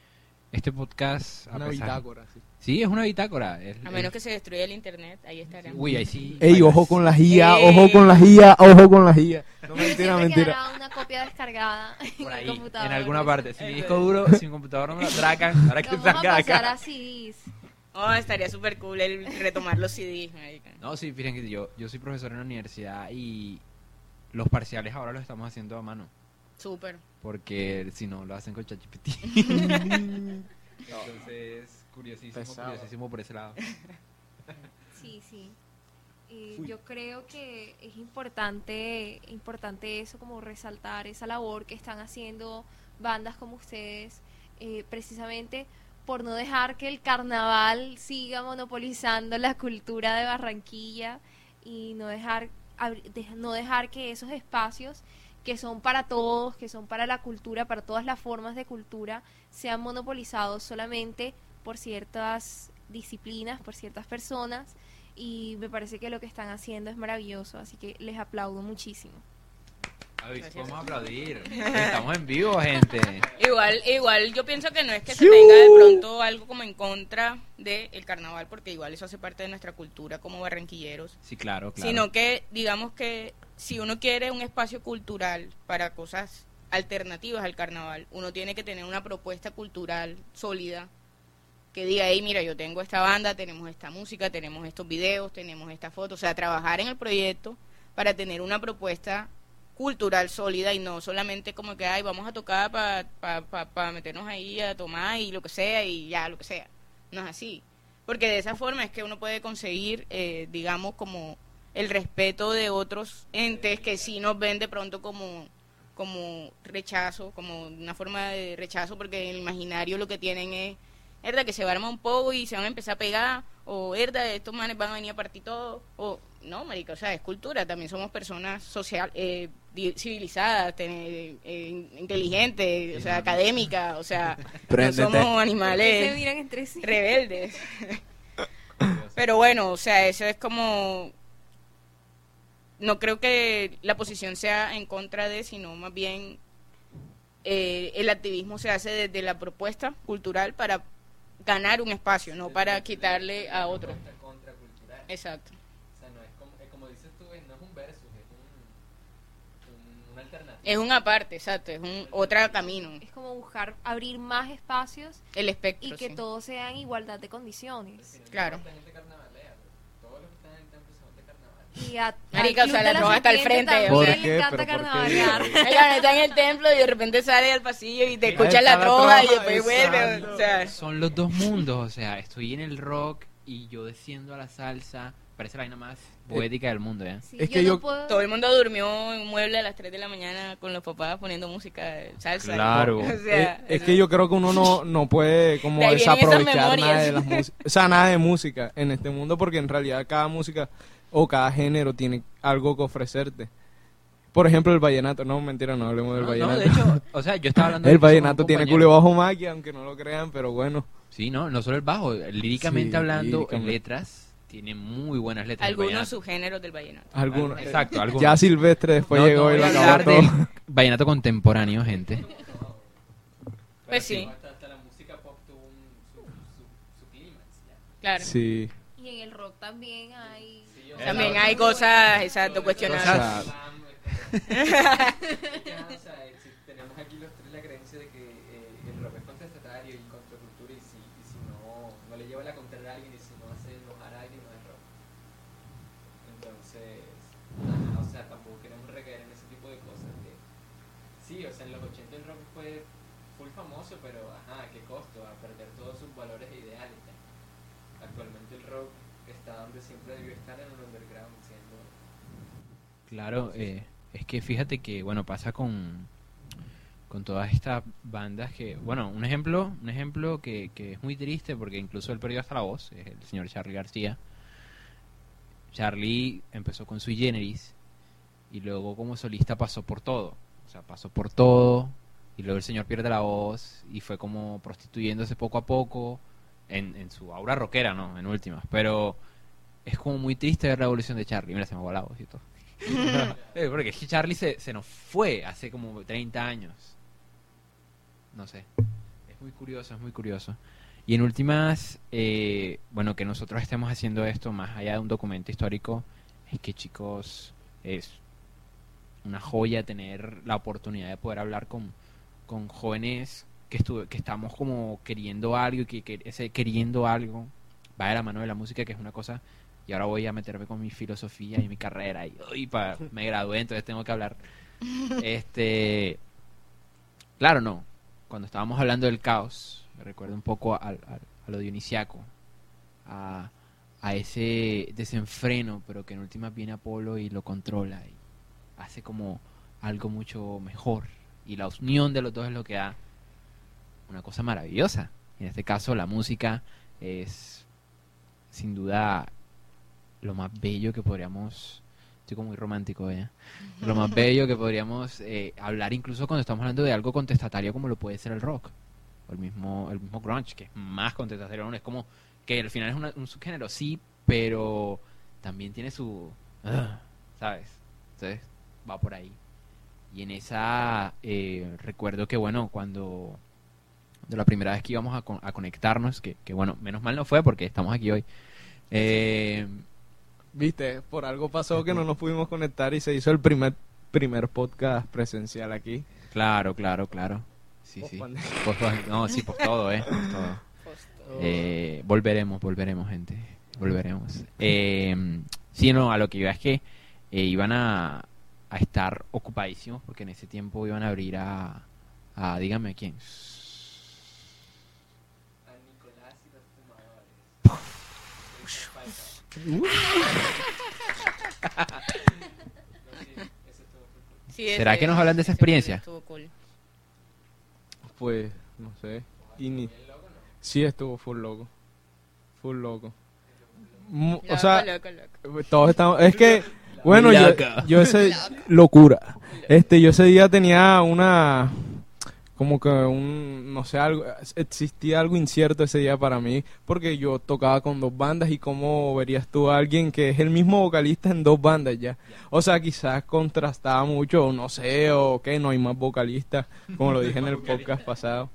este podcast... a Una pesar- bitácora, sí. Sí, es una bitácora. es- A menos es- que se destruya el internet, ahí estaremos. Uy, ahí sí... Ey, ojo con la guía, Ey. ojo con la guía, ojo con la guía. No, mentira, mentira. una copia descargada Por en ahí, el computador. en alguna parte. Si mi disco duro, si mi computador no me lo atracan, ahora que Vamos a pasar acá. a CDs. Oh, estaría súper cool el retomar los CDs. No, sí, fíjense que yo, yo soy profesor en la universidad y los parciales ahora los estamos haciendo a mano. Súper. Porque si no, lo hacen con ChatGPT. Entonces, curiosísimo, Pesado. curiosísimo por ese lado. Sí, sí. Eh, yo creo que es importante, importante eso, como resaltar esa labor que están haciendo bandas como ustedes, eh, precisamente por no dejar que el carnaval siga monopolizando la cultura de Barranquilla y no dejar, no dejar que esos espacios que son para todos, que son para la cultura, para todas las formas de cultura, sean monopolizados solamente por ciertas disciplinas, por ciertas personas y me parece que lo que están haciendo es maravilloso, así que les aplaudo muchísimo. Ay, vamos a aplaudir. Estamos en vivo, gente. Igual, igual yo pienso que no es que se tenga de pronto algo como en contra del carnaval, porque igual eso hace parte de nuestra cultura como barranquilleros, Sí, claro, claro. sino que digamos que si uno quiere un espacio cultural para cosas alternativas al carnaval, uno tiene que tener una propuesta cultural sólida que diga, hey, mira, yo tengo esta banda, tenemos esta música, tenemos estos videos, tenemos esta foto, o sea, trabajar en el proyecto para tener una propuesta cultural sólida y no solamente como que, ay, vamos a tocar para pa, pa- pa meternos ahí a tomar y lo que sea y ya, lo que sea. No es así. Porque de esa forma es que uno puede conseguir, eh, digamos, como el respeto de otros entes que sí nos ven de pronto como como rechazo, como una forma de rechazo, porque en el imaginario lo que tienen es, verdad, que se va a armar un poco y se van a empezar a pegar, o verdad, estos manes van a venir a partir todo, o no, marica, o sea, es cultura, también somos personas social, eh, civilizadas, ten- eh, inteligentes, o sea, académicas, o sea, no somos Se animales miran entre sí. rebeldes. Pero bueno, o sea, eso es como... No creo que la posición sea en contra de, sino más bien eh, el activismo se hace desde la propuesta cultural para ganar un espacio, no para quitarle a otro. Exacto. O sea, no es como, es como dices tú, es- no es un versus, es un, un, una alternativa. Es una parte, exacto, es un otro camino. Es como buscar abrir más espacios El espectro. y que sí. todos sean en igualdad de condiciones. Claro. La gente carnavalea, pero todos los que están en el templo son de carnaval. Y a, Marica, al o sea, la hasta el Serpiente frente, o sea. le encanta carnavalear. Oigan, está en el templo y de repente sale al pasillo y te escucha está la troja y después vuelve. O sea, Son los dos mundos, o sea, estoy en el rock y yo desciendo a la salsa, parece la vaina más poética del mundo. Sí, Es yo que no yo- puedo- Todo el mundo durmió en un mueble a las 3 de la mañana con los papás poniendo música de salsa. Claro. O sea, es, es que yo creo que uno no, no puede como De ahí vienen esas desaprovechar nada memorias. de las músicas, o sea, nada de música en este mundo porque en realidad cada música o cada género tiene algo que ofrecerte. Por ejemplo, el vallenato, no, mentira, no hablemos del No, no, vallenato. de hecho, o sea, yo estaba hablando el incluso con un vallenato tiene compañero. culo bajo maquia, aunque no lo crean, pero bueno. Sí, no, no solo el bajo, líricamente Sí, hablando, líricamente. en letras, tiene muy buenas letras. algunos subgéneros del vallenato. Algunos, Exacto, algunos. Ya Silvestre después No, llegó no y lo acabó hablar todo. del vallenato contemporáneo, gente. Pues sí. Hasta, hasta la música pop tuvo un, su, su, su clímax, ya. Claro. Sí. Y en el rock también hay... Sí, También hay cosas, exacto, cuestionables. Cosas- O sea, si tenemos aquí los tres la creencia de que eh, el rock es contestatario y contracultura y si, y si no, no le lleva la contraria a alguien y si no hace enojar a alguien no es rock. Entonces, ajá, o sea, tampoco queremos recaer en ese tipo de cosas. De, sí, o sea, en los 80 el rock fue full famoso, pero ajá, ¿a qué costo? A perder todos sus valores e ideales. ya. Actualmente el rock está donde siempre debió estar en el underground, siendo Claro, eh, es que fíjate que, bueno, pasa con, con todas estas bandas que, bueno, un ejemplo, un ejemplo que, que es muy triste porque incluso él perdió hasta la voz, es el señor Charlie García. Charlie empezó con Sui Generis y luego como solista pasó por todo, o sea, pasó por todo y luego el señor pierde la voz y fue como prostituyéndose poco a poco en, en su aura rockera, ¿no? En últimas, pero es como muy triste ver la evolución de Charlie, mira, se me va la voz y todo. Eh, Porque Charlie se, se nos fue hace como 30 años. No sé. Es muy curioso, es muy curioso. Y en últimas, eh, bueno, que nosotros estemos haciendo esto más allá de un documento histórico, es que chicos, es una joya tener la oportunidad de poder hablar con, con jóvenes que, estuve, que estamos como queriendo algo y que, que ese queriendo algo va de la mano de la música, que es una cosa y ahora voy a meterme con mi filosofía y mi carrera y, y pa- me gradué entonces tengo que hablar. Este claro no. Cuando estábamos hablando del caos me recuerda un poco al- al- a lo dionisiaco a, a ese desenfreno pero que en últimas viene Apolo y lo controla y hace como algo mucho mejor. Y la unión de los dos es lo que da una cosa maravillosa. En este caso la música es sin duda lo más bello que podríamos estoy como muy romántico ¿eh? lo más bello que podríamos eh, hablar incluso cuando estamos hablando de algo contestatario como lo puede ser el rock o el mismo el mismo grunge que es más contestatario es como que al final es una- un subgénero sí pero también tiene su sabes entonces va por ahí. Y en esa eh, recuerdo que bueno cuando de la primera vez que íbamos a, con- a conectarnos que, que bueno menos mal no fue porque estamos aquí hoy eh, Viste, por algo pasó que no nos pudimos conectar y se hizo el primer primer podcast presencial aquí. Claro, claro, claro. Sí, sí. Post- no, sí, por todo, ¿eh? Por todo. Eh, volveremos, volveremos, gente. Volveremos. Eh, sí, no, a lo que iba es que eh, iban a, a estar ocupadísimos porque en ese tiempo iban a abrir a, a dígame quién. a Nicolás y los fumadores. No, sí, ¿Será ese- que nos hablan de esa ese experiencia? estuvo cool. Pues, no sé. Y ni... Sí, estuvo full loco. Full loco. Mu- o sea, loco, loco. todos estamos... Es que, bueno, yo, Loco. yo ese... Locura. Este, yo ese día tenía una... Como que un... No sé, algo... Existía algo incierto ese día para mí. Porque yo tocaba con dos bandas y cómo verías tú a alguien que es el mismo vocalista en dos bandas ya. O sea, quizás contrastaba mucho, o no sé, o que no hay más vocalistas, como lo dije en el podcast pasado.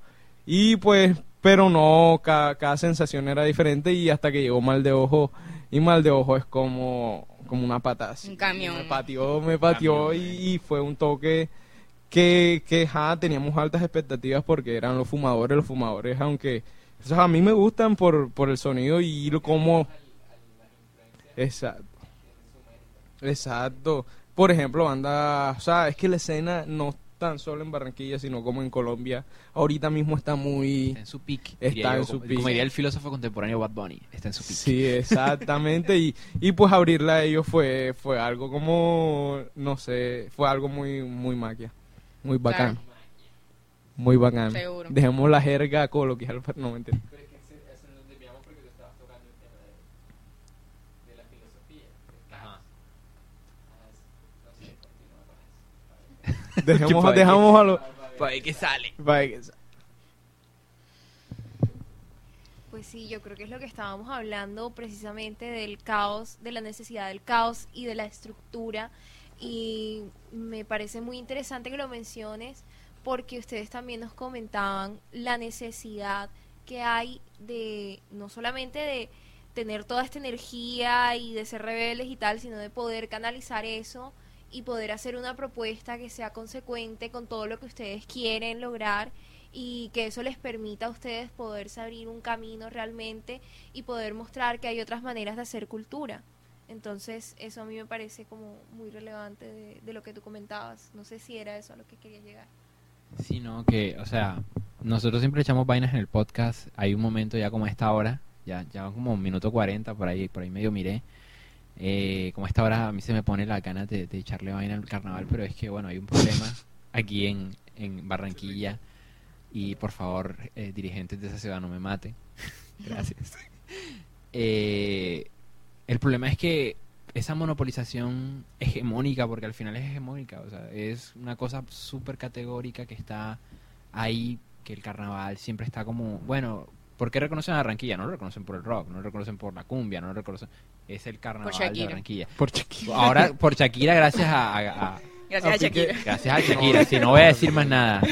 Y pues, pero no, cada, cada sensación era diferente y hasta que llegó Mal de Ojo, y Mal de Ojo es como, como una patada. Un camión. Me pateó, me pateó y, y fue un toque que, que ja, teníamos altas expectativas porque eran los fumadores, los fumadores, aunque o sea, a mí me gustan por, por el sonido y lo como... Exacto. Exacto. Por ejemplo, banda, o sea, es que la escena no tan solo en Barranquilla, sino como en Colombia, ahorita mismo está muy... Está en su peak. Está en yo, su como, diría el filósofo contemporáneo Bad Bunny. Está en su peak. Sí, exactamente. y, y pues abrirla a ellos fue, fue algo como, no sé, fue algo muy, muy magia. Muy bacán. Claro. Muy bacán. Seguro. Dejemos la jerga coloquial. pero No, mentira. Pero es que se- eso nos desviamos porque tú estabas tocando el tema de, de la filosofía. de Ajá. Kant. Ah, es- no sé, continúa con eso. Dejemos, dejamos a los... Pa' ver qué sale. para que- Pues sí, yo creo que es lo que estábamos hablando precisamente del caos, de la necesidad del caos y de la estructura. Y me parece muy interesante que lo menciones porque ustedes también nos comentaban la necesidad que hay de no solamente de tener toda esta energía y de ser rebeldes y tal, sino de poder canalizar eso y poder hacer una propuesta que sea consecuente con todo lo que ustedes quieren lograr y que eso les permita a ustedes poderse abrir un camino realmente y poder mostrar que hay otras maneras de hacer cultura. Entonces, eso a mí me parece como muy relevante de, de lo que tú comentabas. No sé si era eso a lo que quería llegar. Sino que, o sea, nosotros siempre echamos vainas en el podcast. Hay un momento ya como a esta hora, ya, ya como un minuto 40, por ahí, por ahí medio miré. Eh, como a esta hora a mí se me pone la ganas de, de echarle vaina al carnaval, pero es que, bueno, hay un problema aquí en, en Barranquilla. Y por favor, eh, dirigentes de esa ciudad, no me maten. Gracias. Eh, el problema es que esa monopolización hegemónica, porque al final es hegemónica, o sea, es una cosa súper categórica que está ahí, que el carnaval siempre está como, bueno, ¿por qué reconocen a Barranquilla? No lo reconocen por el rock, no lo reconocen por la cumbia, no lo reconocen, es el carnaval de Shakira. Barranquilla. Por chiquito. Ahora, por Shakira, gracias a, a- a- Gracias a Shakira. gracias a Shakira, si no voy a decir más nada.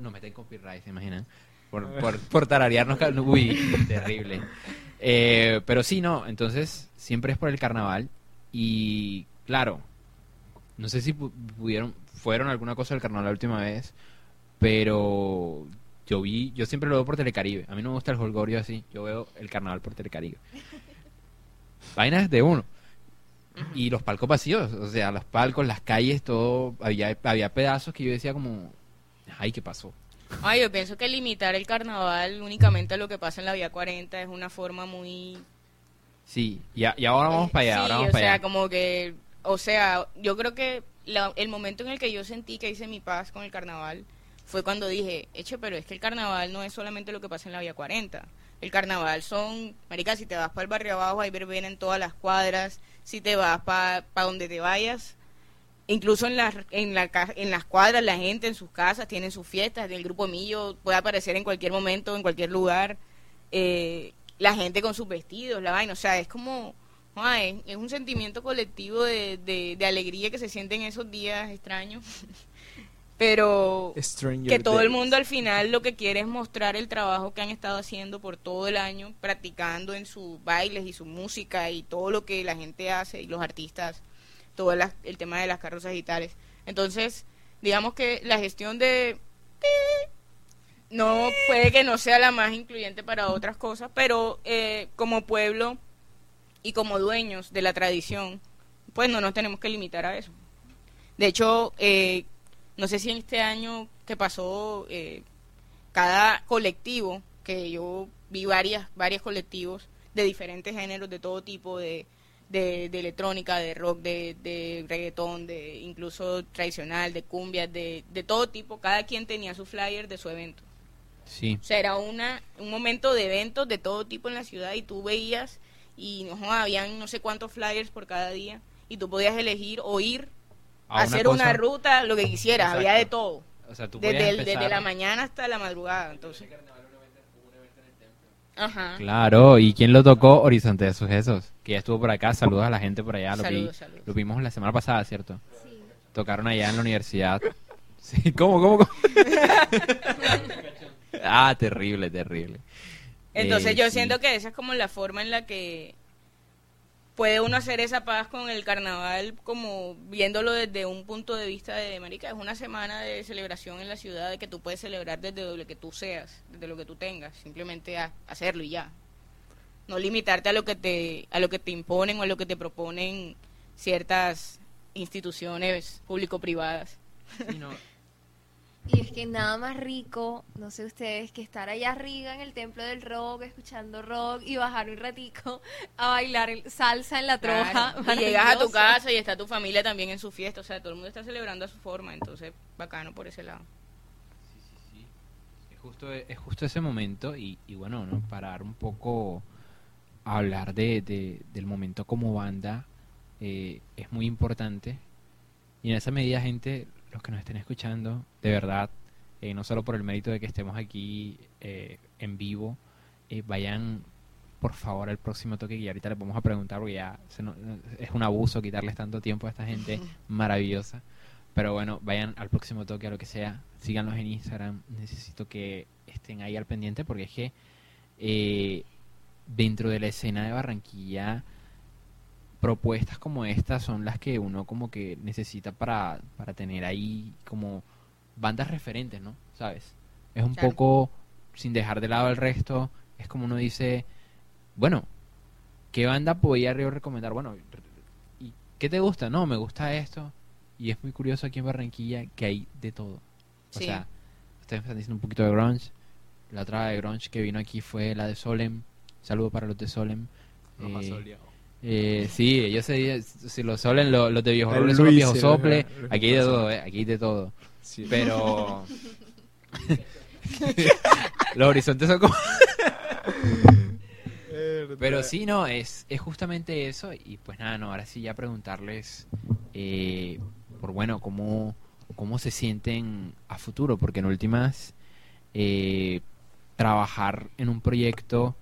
Nos meten copyright, ¿se imaginan? Por, por, por tararearnos. Uy, terrible. Eh, pero sí, no, entonces siempre es por el carnaval. Y claro, no sé si pu- pudieron, fueron alguna cosa del carnaval la última vez, pero yo vi, yo siempre lo veo por Telecaribe. A mí no me gusta el holgorio así, yo veo el carnaval por Telecaribe. Vainas de uno. Y los palcos vacíos, o sea, los palcos, las calles, todo, había, había pedazos que yo decía como, ay, ¿qué pasó? Ay, yo pienso que limitar el carnaval únicamente a lo que pasa en la Vía 40 es una forma muy... Sí, y, a- y ahora vamos para allá, Sí, ahora vamos o para sea, allá. como que... O sea, yo creo que la- el momento en el que yo sentí que hice mi paz con el carnaval fue cuando dije, eche, pero es que el carnaval no es solamente lo que pasa en la Vía 40. El carnaval son, marica, si te vas para el barrio abajo hay verbena en todas las cuadras, si te vas para donde te vayas, incluso en las, en, la, en las cuadras la gente en sus casas tienen sus fiestas, el grupo Millo puede aparecer en cualquier momento, en cualquier lugar, eh, la gente con sus vestidos, la vaina, o sea, es como, ay, es un sentimiento colectivo de, de, de alegría que se siente en esos días extraños, pero Stranger que todo el mundo al final lo que quiere es mostrar el trabajo que han estado haciendo por todo el año, practicando en sus bailes y su música y todo lo que la gente hace y los artistas, todo la- el tema de las carrozas digitales. Entonces, digamos que la gestión de no puede que no sea la más incluyente para otras cosas, pero eh, como pueblo y como dueños de la tradición, pues no nos tenemos que limitar a eso. De hecho, eh, no sé si en este año que pasó, eh, cada colectivo, que yo vi varias, varios colectivos de diferentes géneros, de todo tipo, de, de, de electrónica, de rock, de, de reggaetón, de incluso tradicional, de cumbias, de, de todo tipo, cada quien tenía su flyer de su evento. Sí, O sea, era una, un momento de eventos de todo tipo en la ciudad y tú veías y no habían no sé cuántos flyers por cada día y tú podías elegir o ir a hacer una ruta, lo que quisieras, había de todo. O sea, tú Desde, desde la mañana hasta la madrugada, entonces. Ajá. Claro, ¿y quién lo tocó? Horizonte de Sucesos, que ya estuvo por acá. Saludos a la gente por allá. Lo, vi- Saludos, saludos. lo vimos la semana pasada, ¿cierto? Sí. Tocaron allá en la universidad. Sí, ¿cómo, cómo, cómo? ah, terrible, terrible. Entonces Eh, yo sí. siento que esa es como la forma en la que puede uno hacer esa paz con el carnaval, como viéndolo desde un punto de vista de marica, es una semana de celebración en la ciudad que tú puedes celebrar desde lo que tú seas, desde lo que tú tengas, simplemente hacerlo y ya. No limitarte a lo que te a lo que te imponen o a lo que te proponen ciertas instituciones público-privadas. Sí, no, Y es que nada más rico, no sé ustedes, que estar allá arriba en el templo del rock, escuchando rock y bajar un ratico a bailar el- salsa en la troja. Claro. Y llegas a tu casa y está tu familia también en su fiesta, o sea, todo el mundo está celebrando a su forma, entonces bacano por ese lado. Sí, sí, sí. Es justo, es justo ese momento y, y bueno, ¿no? parar un poco a hablar de, de- del momento como banda eh, es muy importante. Y en esa medida, gente, los que nos estén escuchando, de verdad, eh, no solo por el mérito de que estemos aquí eh, en vivo, eh, vayan por favor al próximo toque y ahorita les vamos a preguntar porque ya se no- es un abuso quitarles tanto tiempo a esta gente maravillosa. Pero bueno, vayan al próximo toque, a lo que sea. Síganlos en Instagram. Necesito que estén ahí al pendiente porque es que eh, dentro de la escena de Barranquilla, propuestas como estas son las que uno como que necesita para, para tener ahí como bandas referentes, ¿no? ¿Sabes? Es un Claro. poco, sin dejar de lado el resto, es como uno dice, bueno, ¿qué banda podría yo recomendar? Bueno, ¿y qué te gusta? No, me gusta esto. Y es muy curioso aquí en Barranquilla que hay de todo. O Sí. sea, ustedes me están diciendo un poquito de grunge. La otra de grunge que vino aquí fue la de Solem. Saludo para los de Solem. Ha Eh. Eh, sí, ellos se si los lo- los de viejos El roles son los viejos sople. Aquí hay de todo, eh, aquí hay de todo. Sí. Pero los horizontes son como Pero sí, no, es, es justamente eso. Y pues nada, no, ahora sí ya preguntarles eh, por bueno, cómo, cómo se sienten a futuro, porque en últimas eh, trabajar en un proyecto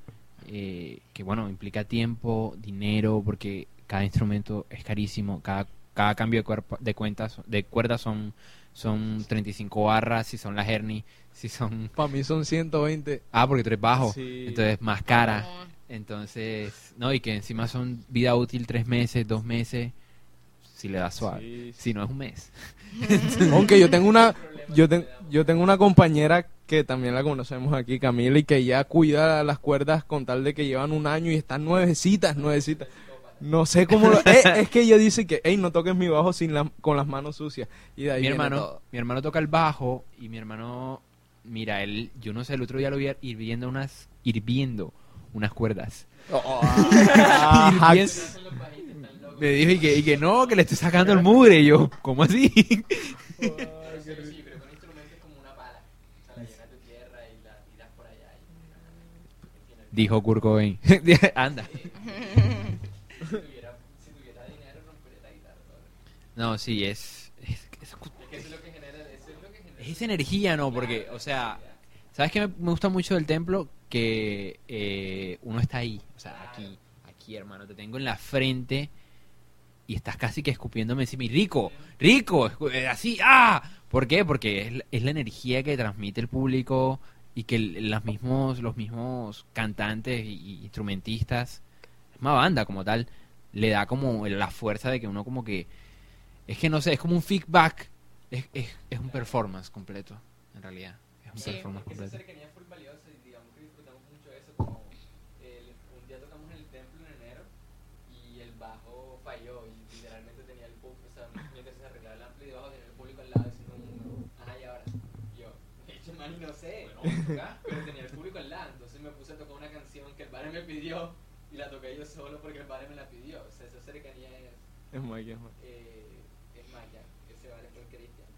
eh, que bueno, implica tiempo, dinero, porque cada instrumento es carísimo, cada, cada cambio de, cuerpo, de cuentas, de cuerdas son, son 35 barras, si son las herni, si son... Para mí son 120. Ah, porque tú eres bajo, Sí. entonces más cara. No, Entonces, no, y que encima son vida útil tres meses, dos meses, si le das suave. Sí, sí. Si no es un mes. Aunque yo tengo una yo, ten- yo tengo una compañera que también la conocemos aquí, Camila, y que ya cuida las cuerdas con tal de que llevan un año y están nuevecitas, nuevecitas. No sé cómo lo... Eh, es que ella dice que, hey, no toques mi bajo sin la- con las manos sucias. Y de ahí mi hermano, todo. mi hermano toca el bajo y mi hermano, mira, él, yo no sé, el otro día lo vi hirviendo unas, hirviendo unas cuerdas. Ah, Hirviendo- Me dijo y que, y que no, que le estoy sacando el mugre. Y yo, ¿cómo así? Sí, pero con instrumentos como una pala. O sea, la llenas de tierra y la tiras por allá. Y, Dijo Kurt Cobain. Anda. ¿no? Sí, es, es, es- Es que eso es esa energía, ¿no? Porque, o sea, ¿sabes qué me, me gusta mucho del templo? Que eh, uno está ahí, o sea, aquí, aquí, hermano, te tengo en la frente y estás casi que escupiéndome encima y rico, rico, eh, así, ¡ah! ¿Por qué? Porque es, la- es la energía que transmite el público y que los mismos, los mismos cantantes y, instrumentistas, es una banda como tal, le da como la fuerza de que uno como que, es que no sé, es como un feedback, es, es, es un performance completo, en realidad, es un Sí, performance completo. cercanía es full valiosa y digamos que disfrutamos mucho de eso. Como el- un día tocamos en el templo en enero y el bajo falló y literalmente tenía el público, o sea, mientras se arreglaba el ampli debajo tenía el público al lado diciendo, ajá, y ahora. Y yo, hecho man, y no sé, pero tenía el público al lado, entonces me puse a tocar una canción que el padre me pidió y la toqué yo solo porque el padre me la pidió. O sea, esa cercanía es, Es Mike, es Mike. eh, es magia. Ese vale fue Cristian.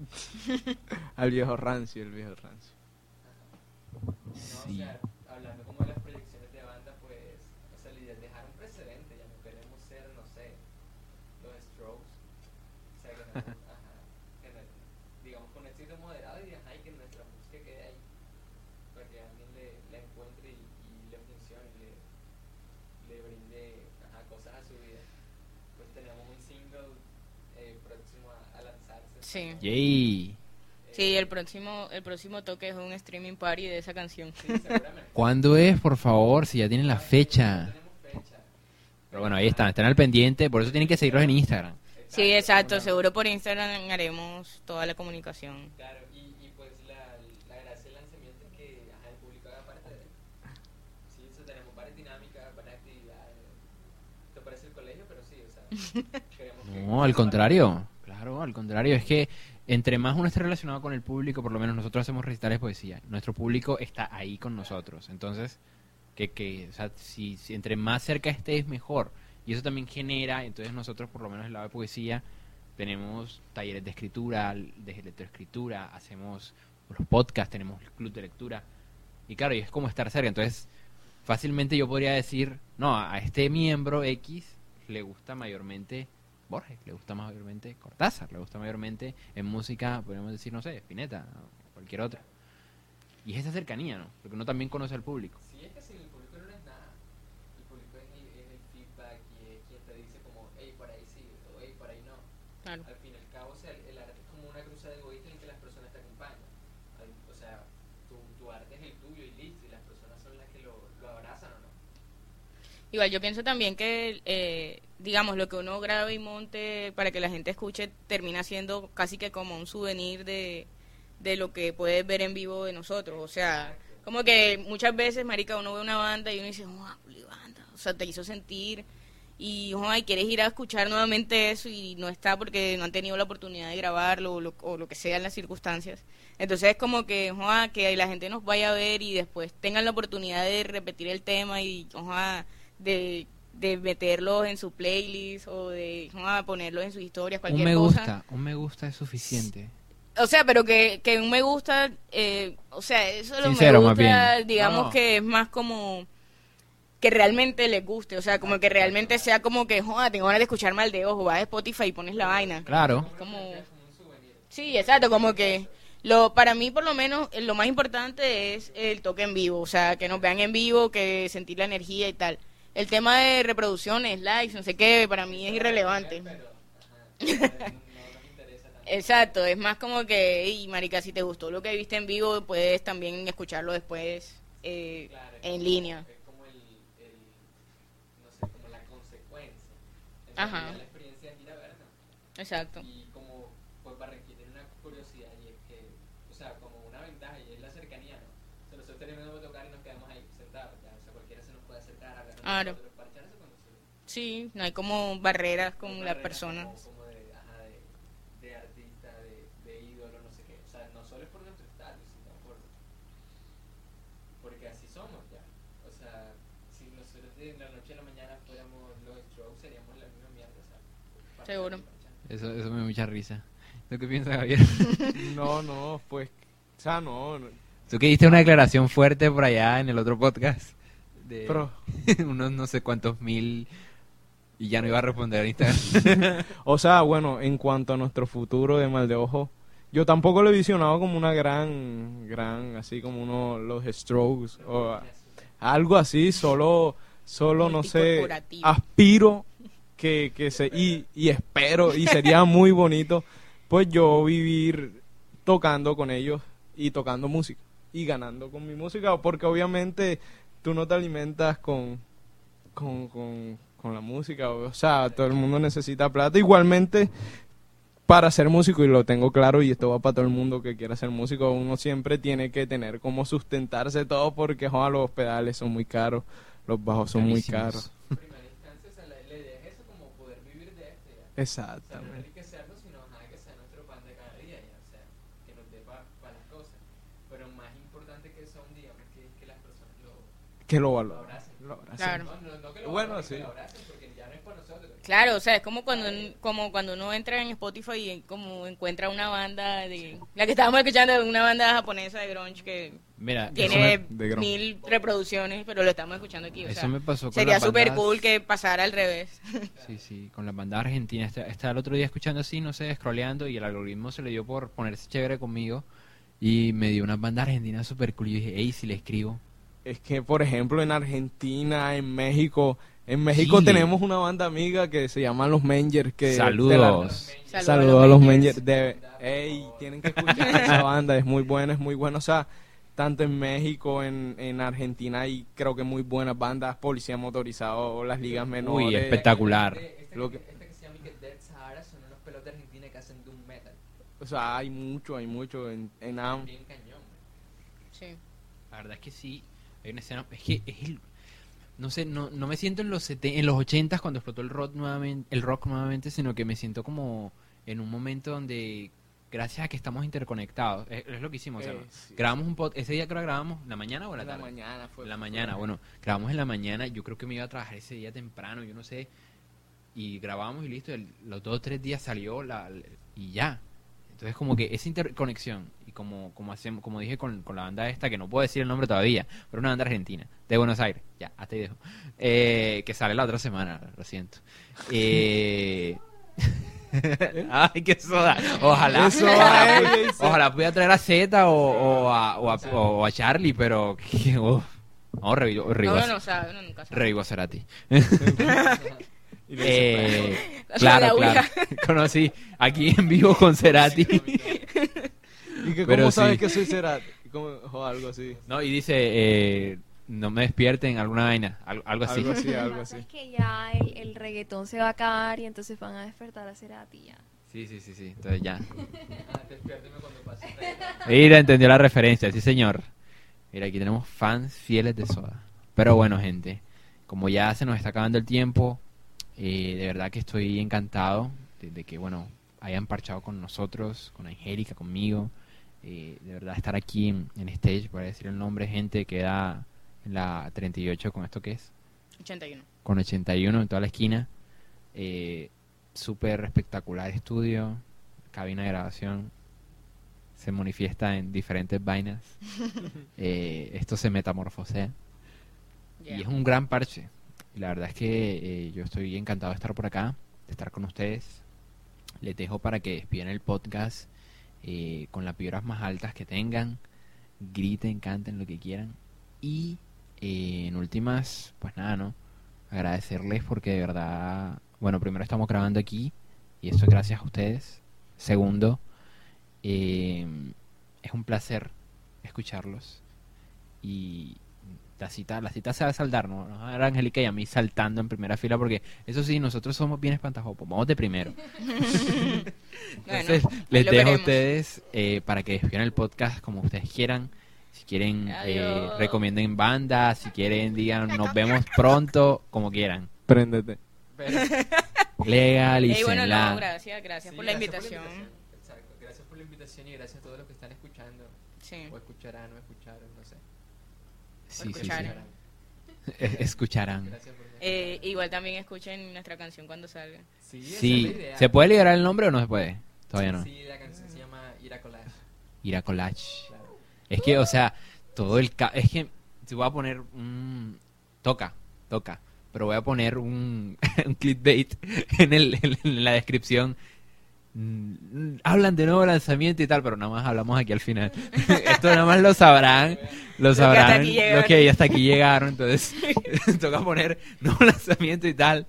Al viejo rancio, el viejo rancio. No, Sí. o sea, hablando como de las proyecciones de banda, pues, o sea, la idea es dejar un precedente, ya no queremos ser, no sé, los Strokes. O sea, que, no- ajá, que no- digamos con éxito moderado y, ajá, y que nuestra música quede ahí, para que alguien le, la encuentre y, y le funcione, y le, le brinde ajá, cosas a su vida. Pues tenemos un single eh, próximo a, a lanzarse. Sí. Yay. Sí, el próximo, el próximo toque es un streaming party de esa canción. Sí. ¿Cuándo es, por favor? Si ya tienen la fecha. Pero bueno, ahí están, están al pendiente, por eso tienen que seguirlos en Instagram. Sí, exacto, seguro por Instagram haremos toda la comunicación. Claro, y, y pues la, la gracia del lanzamiento es que ajá, el público haga parte de él. Sí, eso tenemos varias dinámicas, varias actividades. Esto parece el colegio, pero sí, o sea, queremos que- No, al contrario. Al contrario, es que entre más uno esté relacionado con el público, por lo menos nosotros hacemos recitales poesía, nuestro público está ahí con nosotros. Entonces, que, que o sea, si, entre más cerca estés, mejor. Y eso también genera, entonces nosotros, por lo menos en el lado de poesía, tenemos talleres de escritura, de lectoescritura, hacemos los podcasts, tenemos el club de lectura. Y claro, y es como estar cerca. Entonces, fácilmente yo podría decir, no, a este miembro X le gusta mayormente Borges, le gusta mayormente Cortázar, le gusta mayormente en música, podríamos decir, no sé, Spinetta o cualquier otra. Y es esa cercanía, ¿no? Porque uno también conoce al público. Sí, es que sin el público no es nada. El público es el, es el feedback y es quien te dice como, hey, por ahí sí, o hey, por ahí no. Claro. Al fin y al cabo, o sea, el, el arte es como una cruzada egoísta en que las personas te acompañan. O sea, tu, tu arte es el tuyo y listo, y las personas son las que lo, lo abrazan o no. Igual yo pienso también que, eh, digamos, lo que uno grabe y monte para que la gente escuche termina siendo casi que como un souvenir de, de lo que puedes ver en vivo de nosotros. O sea, como que muchas veces, marica, uno ve una banda y uno dice, wow, banda. O sea, te hizo sentir y, ay, quieres ir a escuchar nuevamente eso y no está porque no han tenido la oportunidad de grabarlo o lo, o lo que sea en las circunstancias. Entonces es como que, joa, que la gente nos vaya a ver y después tengan la oportunidad de repetir el tema y, joa, de, de meterlos en su playlist o de ponerlos en sus historias, Un cualquier me cosa. gusta, un me gusta es suficiente. O sea, pero que, que un me gusta, eh, o sea, eso Sincero, me más gusta, bien. digamos No. que es más como que realmente les guste, o sea, como que realmente sea como que, joda, tengo ganas de escuchar mal de ojo, vas a Spotify y pones la vaina. Claro. Como... Sí, exacto, como que lo para mí por lo menos lo más importante es el toque en vivo, o sea, que nos vean en vivo, que sentir la energía y tal. El tema de reproducciones, likes, no sé qué, para mí es irrelevante. Exacto, es más como que, y marica, si te gustó lo que viste en vivo, puedes también escucharlo después eh, Claro, en como- línea. Es como el, el, no sé, como la consecuencia. En Ajá. La experiencia es ir a. Exacto. Y como pues Barranquilla tiene una curiosidad y es que, o sea, como una ventaja y es la cercanía, ¿no? O sea, nosotros terminamos de tocar y nos quedamos ahí sentados, ya, o sea, cualquiera se nos puede acercar a hablar con Claro. Sí, no hay como barreras con Como las personas. Como, como de, ajá, de, de artista, de, de ídolo, no sé qué. O sea, no solo es por nuestro estatus, sino por... Porque así somos ya. O sea, si nosotros de la noche a la mañana fuéramos los Strokes, seríamos la misma mierda, o sea. parchando Seguro. Eso, eso me da mucha risa. ¿Tú qué piensas, Javier? No, no, pues, o sea, no, no, Tú que diste una declaración fuerte por allá en el otro podcast. De unos no sé cuántos mil. Y ya no iba a responder a Instagram. o sea, bueno, en cuanto a nuestro futuro de mal de ojo, yo tampoco lo he visionado como una gran, gran, así como uno, los strokes, o algo así, solo, solo, no sé, aspiro que, que se, y, y espero, y sería muy bonito, pues yo vivir tocando con ellos y tocando música y ganando con mi música, porque obviamente tú no te alimentas con, con, con, con la música, o sea, todo el mundo necesita plata, igualmente para ser músico, y lo tengo claro, y esto va para todo el mundo que quiera ser músico, uno siempre tiene que tener como sustentarse todo, porque joder, los pedales son muy caros, los bajos son muy Carísimos. caros. En primera instancia, o sea, la, idea es eso, como poder vivir de este ya. O sea, no Exactamente. enriquecernos, sino nada que sea nuestro pan de cada día, ya, o sea, que nos dé para las cosas. Pero más importante que eso, digamos, que, que las personas lo, Que lo abracen. Lo abracen. Claro. No, no, no que lo Bueno, sí. que lo abracen, porque ya no es para nosotros. Claro, o sea, es como cuando, como cuando uno entra en Spotify y como encuentra una banda de... La que estábamos escuchando, una banda japonesa de grunge que Mira, tiene me, de grunge. mil reproducciones, pero lo estamos escuchando aquí. O eso sea, me pasó con sería súper cool que pasara al revés. Sí, sí, con las bandas argentinas. Está- Estaba el otro día escuchando así, no sé, scrolleando y el algoritmo se le dio por ponerse chévere conmigo y me dio una banda argentina super cool y dije, hey, si le escribo. Es que, por ejemplo, en Argentina, en México, en México Chile. tenemos una banda amiga que se llama Los Mengers. Que Saludos. la- Saludos Saludos a los Mengers. De, ey, tienen que escuchar esa banda, es muy buena, es muy buena. O sea, tanto en México, en, en Argentina hay creo que muy buenas bandas, Policía Motorizado, las ligas menores. Uy, espectacular. Este, este, Lo que, que- este que se llama que Dead Sahara son unos pelos de Argentina que hacen doom metal. O sea, hay mucho, hay mucho en, en am- Bien cañón. Sí. La verdad es que sí, hay una escena, es que es el- no sé, no, no me siento en los sete- en los ochentas cuando explotó el rock nuevamente, el rock nuevamente, sino que me siento como en un momento donde, gracias a que estamos interconectados, es, es lo que hicimos. o sea, Eh, sí. grabamos un pod, ese día creo que grabamos, ¿la mañana o la la tarde? mañana fue. La mañana, bueno, grabamos en la mañana, yo creo que me iba a trabajar ese día temprano, yo no sé, y grabamos y listo, el- los dos o tres días salió la, y ya. Entonces como que esa interconexión, como, como hacemos, como dije con, con la banda esta, que no puedo decir el nombre todavía, pero una banda argentina, de Buenos Aires, ya, hasta ahí dejo, eh, que sale la otra semana, lo siento. Eh... Ay, qué soda. Ojalá. Eso, ojalá, pu- eso. ojalá pudiera traer a Z o, o a, o, a, o a Charlie, pero... que- uf. No, revivo, No, revivo, no nunca revivo a Cerati. Eh, claro, claro. Conocí aquí en vivo con Cerati. ¿Y que cómo sabes sí. que soy Cerati? ¿Cómo- O algo así. No, y dice, eh, no me despierten, alguna vaina, algo, algo así. Algo así, Lo que algo pasa así. es que ya el, el reggaetón se va a acabar y entonces van a despertar a Cerati ya. Sí, sí, sí, sí. Entonces ya. Ah, despiérteme cuando pase. Mira, entendió la referencia, sí señor. Mira, aquí tenemos fans fieles de Soda. Pero bueno, gente, como ya se nos está acabando el tiempo, eh, de verdad que estoy encantado de, de que, bueno, hayan parchado con nosotros, con Angélica, conmigo. Eh, de verdad estar aquí en, en stage, para decir el nombre, gente, queda en la 38 con esto que es, 81. con 81 en toda la esquina. Eh, Súper espectacular estudio, cabina de grabación. Se manifiesta en diferentes vainas. Eh, esto se metamorfosea. Yeah. Y es un gran parche. La verdad es que eh, yo estoy encantado de estar por acá, de estar con ustedes. Les dejo para que despidan el podcast eh, con las vibras más altas que tengan. Griten, canten lo que quieran. Y eh, en últimas, pues nada, ¿no? Agradecerles porque de verdad, bueno, primero estamos grabando aquí y eso es gracias a ustedes. Segundo, eh, es un placer escucharlos y la cita, la cita se va a saldar, ¿no? Nos va a Angélica y a mí saltando en primera fila porque eso sí, nosotros somos bien espantajopos, vamos de primero. Entonces, Bueno, les lo dejo a ustedes eh, para que despidan el podcast como ustedes quieran. Si quieren, eh, recomienden bandas. Si quieren, digan nos vemos pronto, como quieran. Préndete. Legalícenla. Ey, bueno, no, gracias, gracias Sí, por la gracias invitación. Exacto, gracias por la invitación y gracias a todos los que están escuchando. Sí. O escucharán o escucharon, no sé. Sí, sí, sí. escuchar. Es- Escucharán. Eh, igual también escuchen nuestra canción cuando salga. Sí, esa es la Sí. idea. ¿Se puede liberar el nombre o no se puede? Todavía no. Sí, la canción se llama Ira Collage. Ir collage. Claro. Es que, o sea, todo el... ca- Es que te voy a poner un... Toca, toca. Pero voy a poner un, un clickbait en, el, en la descripción. Mm, Hablan de nuevo lanzamiento y tal, pero nada más hablamos aquí al final. Esto nada más lo sabrán. Lo sabrán los que hasta aquí llegaron. Entonces, toca poner nuevo lanzamiento y tal.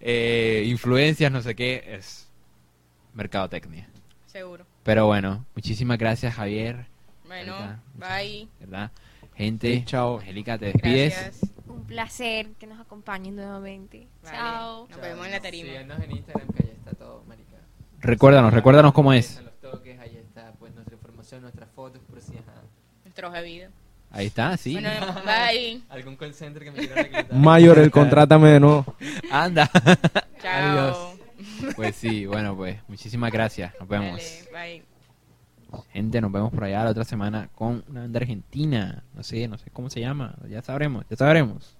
eh, influencias, no sé qué. Es mercadotecnia. Seguro. Pero bueno, muchísimas gracias, Javier. Bueno, bye. ¿Verdad? Gente, Sí, chao. Angélica, te despides. Gracias. Un placer que nos acompañen nuevamente. Vale. Chao. Nos vemos en la tarima. Síganos en Instagram que ahí está todo, marica. Recuérdanos, recuérdanos cómo es. están los toques, ahí está pues nuestra información, nuestras fotos, por si ajá. Nuestra hoja de vida. Ahí está, sí. Bueno, bye. Algún call center que me quiera reclutar. Mayor, el contrátame de nuevo. Anda. Chao. Pues sí, bueno, pues muchísimas gracias. Nos vemos. Dale, bye. Gente, nos vemos por allá la otra semana con una banda argentina. No sé, no sé cómo se llama. Ya sabremos, ya sabremos.